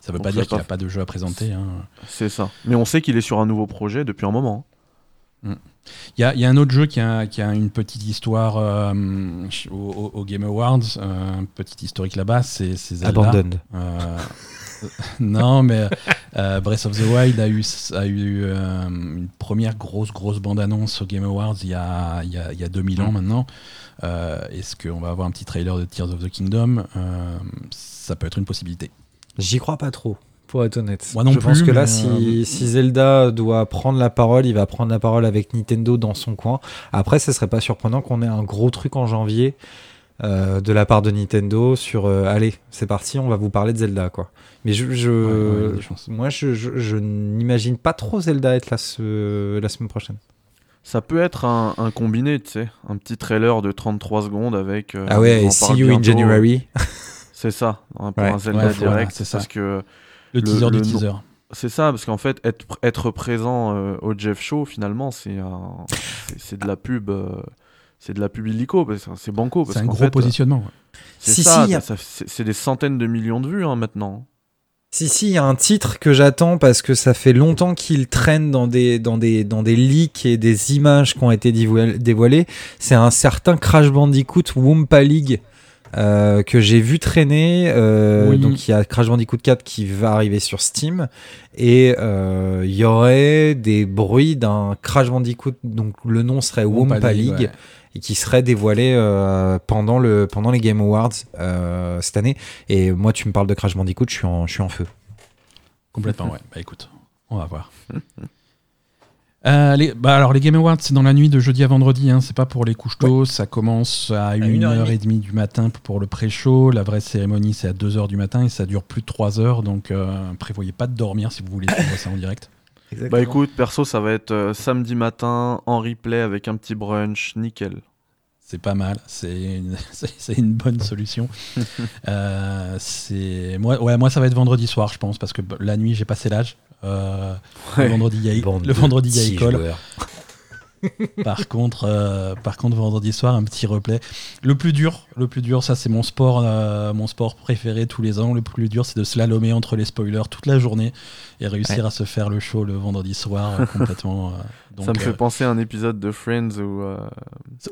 Ça veut pas dire qu'il n'y a pas de jeu à présenter. Hein. C'est ça. Mais on sait qu'il est sur un nouveau projet depuis un moment. Hein. Mm. Il y, a, y, a un autre jeu qui a, qui a une petite histoire euh, au, Game Awards, un petit historique là-bas, c'est Zelda. Abandoned. *laughs* non, mais euh, Breath of the Wild a eu, a eu euh, une première grosse, grosse bande-annonce au Game Awards il y a, il y a, il y a 2000 ans mm. maintenant. Euh, est-ce qu'on va avoir un petit trailer de Tears of the Kingdom? Ça peut être une possibilité. J'y crois pas trop. Pour être honnête, Moi non je pense que là, si, si, Zelda doit prendre la parole, il va prendre la parole avec Nintendo dans son coin. Après, ce serait pas surprenant qu'on ait un gros truc en janvier euh, de la part de Nintendo sur euh, allez, c'est parti, on va vous parler de Zelda quoi. Mais je, je moi je, je, n'imagine pas trop Zelda être là ce, la semaine prochaine. Ça peut être un, un, combiné, tu sais, un petit trailer de 33 secondes avec. Euh, ah ouais, see you in January. *laughs* c'est ça, un peu un Zelda direct, c'est parce que le, teaser du teaser. C'est ça, parce qu'en fait, être, être présent au Jeff Show, finalement, c'est c'est de la pub c'est de la publico, c'est banco. C'est un gros positionnement. C'est ça, c'est des centaines de millions de vues hein, maintenant. Si, si, il y a un titre que j'attends parce que ça fait longtemps qu'il traîne dans des, dans, des, dans des leaks et des images qui ont été dévoilées. C'est un certain Crash Bandicoot Wumpa League euh, que j'ai vu traîner. Euh, donc il y a Crash Bandicoot 4 qui va arriver sur Steam et euh, il y aurait des bruits d'un Crash Bandicoot. Donc le nom serait Wumpa, League et qui serait dévoilé euh, pendant, le, pendant les Game Awards euh, cette année. Et moi, tu me parles de Crash Bandicoot, je suis en, je suis en feu. Complètement, ouais. Bah écoute, on va voir. *laughs* Euh, les, bah alors les Game Awards c'est dans la nuit de jeudi à vendredi, hein, c'est pas pour les couches tôt, ça commence à 1h30 du matin pour le pré-show, la vraie cérémonie c'est à 2h du matin et ça dure plus de 3 heures, donc prévoyez pas de dormir si vous voulez suivre ça en direct. Bah écoute, perso, ça va être euh, samedi matin en replay avec un petit brunch, nickel. C'est pas mal, c'est une, *laughs* une, bonne solution. *laughs* euh, c'est moi, ouais, moi ça va être vendredi soir, je pense, parce que la nuit j'ai passé l'âge. Euh, le vendredi il y a, le vendredi il y a école. *laughs* par contre, euh, par contre, vendredi soir, un petit replay. Le plus dur, le plus dur, ça c'est mon sport, euh, mon sport préféré tous les ans. Le plus dur, c'est de slalomer entre les spoilers toute la journée et réussir à se faire le show le vendredi soir euh, complètement. *laughs* ça me fait penser à un épisode de Friends où.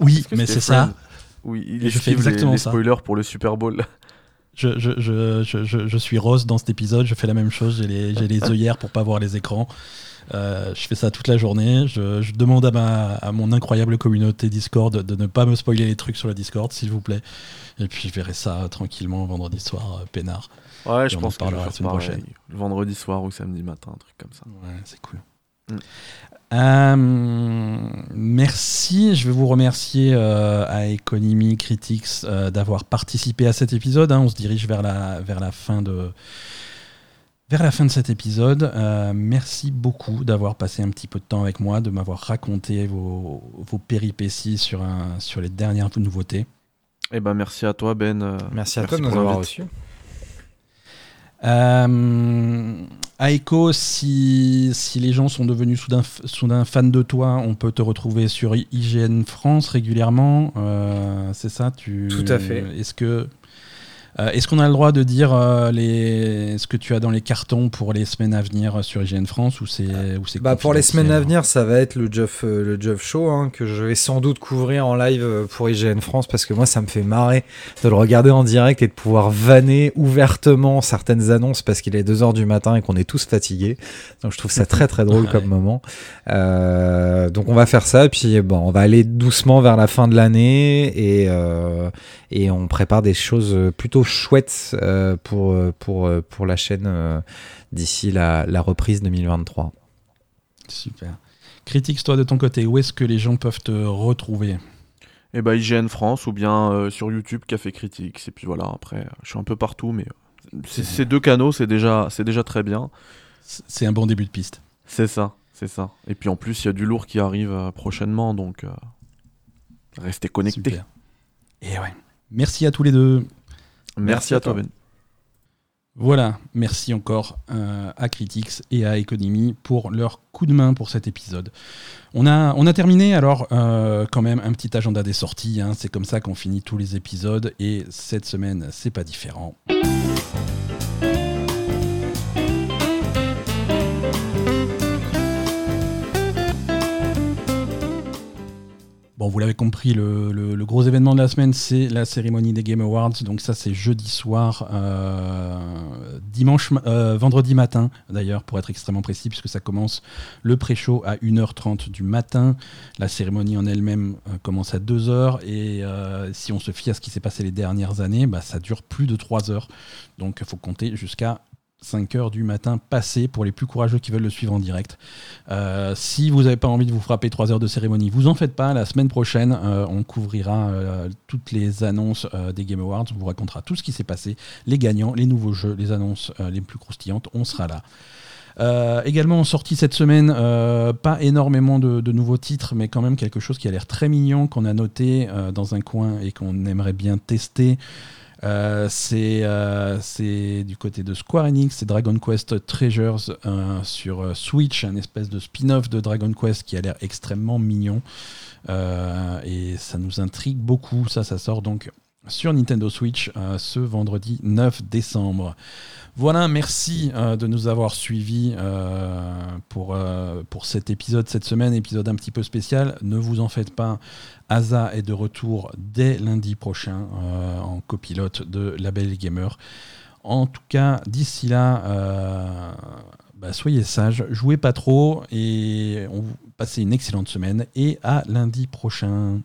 oui, mais c'est ça. Oui, il je fais exactement les, spoilers pour le Super Bowl. *laughs* Je, je, je, je, suis rose dans cet épisode, je fais la même chose, j'ai les, les œillères pour pas voir les écrans. Euh, je fais ça toute la journée. Je, demande à, ma, à mon incroyable communauté Discord de, ne pas me spoiler les trucs sur le Discord, s'il vous plaît. Et puis je verrai ça tranquillement vendredi soir, euh, peinard. Ouais, je pense que je la semaine prochaine. Le vendredi soir ou samedi matin, un truc comme ça. Ouais, c'est cool. Mm. Euh, merci, je vais vous remercier à Economy Critics d'avoir participé à cet épisode. Hein. On se dirige vers la, vers la fin de, vers la fin de cet épisode. Euh, merci beaucoup d'avoir passé un petit peu de temps avec moi, de m'avoir raconté vos, péripéties sur, un, sur les dernières nouveautés. Eh ben, merci à toi, Ben. Euh, merci à toi de nous avoir reçus. Euh, Aiko, si, si, les gens sont devenus soudain, soudain fans de toi, on peut te retrouver sur IGN France régulièrement. Euh, c'est ça tu... Tout à fait. Est-ce que euh, est-ce qu'on a le droit de dire euh, les... ce que tu as dans les cartons pour les semaines à venir sur IGN France ou c'est bah Pour les semaines à venir, ça va être le Jeff, euh, le Jeff Show hein, que je vais sans doute couvrir en live pour IGN France parce que moi, ça me fait marrer de le regarder en direct et de pouvoir vanner ouvertement certaines annonces parce qu'il est 2h du matin et qu'on est tous fatigués. Donc je trouve ça très très drôle *laughs* comme moment. donc on va faire ça et puis bon, on va aller doucement vers la fin de l'année et, et on prépare des choses plutôt chouette euh, pour, euh, pour, euh, pour la chaîne d'ici la, la reprise 2023. Super. Critique, toi de ton côté, où est-ce que les gens peuvent te retrouver? Eh ben IGN France ou bien sur YouTube Café Critiques. Et puis voilà, après, je suis un peu partout, mais ces deux canaux, c'est déjà, c'est déjà très bien. C'est un bon début de piste. C'est ça, c'est ça. Et puis en plus, il y a du lourd qui arrive prochainement, donc restez connectés. Et ouais. Merci à tous les deux. Merci, à, toi, Ben. Voilà, merci encore euh, à Critics et à Economy pour leur coup de main pour cet épisode. On a, on a terminé alors euh, quand même un petit agenda des sorties, hein. c'est comme ça qu'on finit tous les épisodes et cette semaine c'est pas différent. Bon, vous l'avez compris, le, gros événement de la semaine, c'est la cérémonie des Game Awards. Donc ça, c'est jeudi soir, euh, dimanche, euh, vendredi matin, d'ailleurs, pour être extrêmement précis, puisque ça commence le pré-show à 1h30 du matin. La cérémonie en elle-même euh, commence à 2h. Et si on se fie à ce qui s'est passé les dernières années, bah, ça dure plus de 3 heures. Donc il faut compter jusqu'à 5 heures du matin passé pour les plus courageux qui veulent le suivre en direct. Euh, si vous n'avez pas envie de vous frapper 3 heures de cérémonie, vous en faites pas. La semaine prochaine, euh, on couvrira euh, toutes les annonces des Game Awards. On vous racontera tout ce qui s'est passé, les gagnants, les nouveaux jeux, les annonces les plus croustillantes. On sera là. également sorti cette semaine, pas énormément de, nouveaux titres, mais quand même quelque chose qui a l'air très mignon, qu'on a noté dans un coin et qu'on aimerait bien tester. Euh, euh, c'est du côté de Square Enix, c'est Dragon Quest Treasures euh, sur Switch, un espèce de spin-off de Dragon Quest qui a l'air extrêmement mignon. et ça nous intrigue beaucoup. Ça, ça sort donc sur Nintendo Switch ce vendredi 9 décembre. Voilà, merci euh, de nous avoir suivis euh, pour, euh, cet épisode cette semaine, épisode un petit peu spécial. Ne vous en faites pas, Asa est de retour dès lundi prochain en copilote de La Belle Gamer. En tout cas, d'ici là, bah, soyez sages, jouez pas trop et on passez une excellente semaine et à lundi prochain.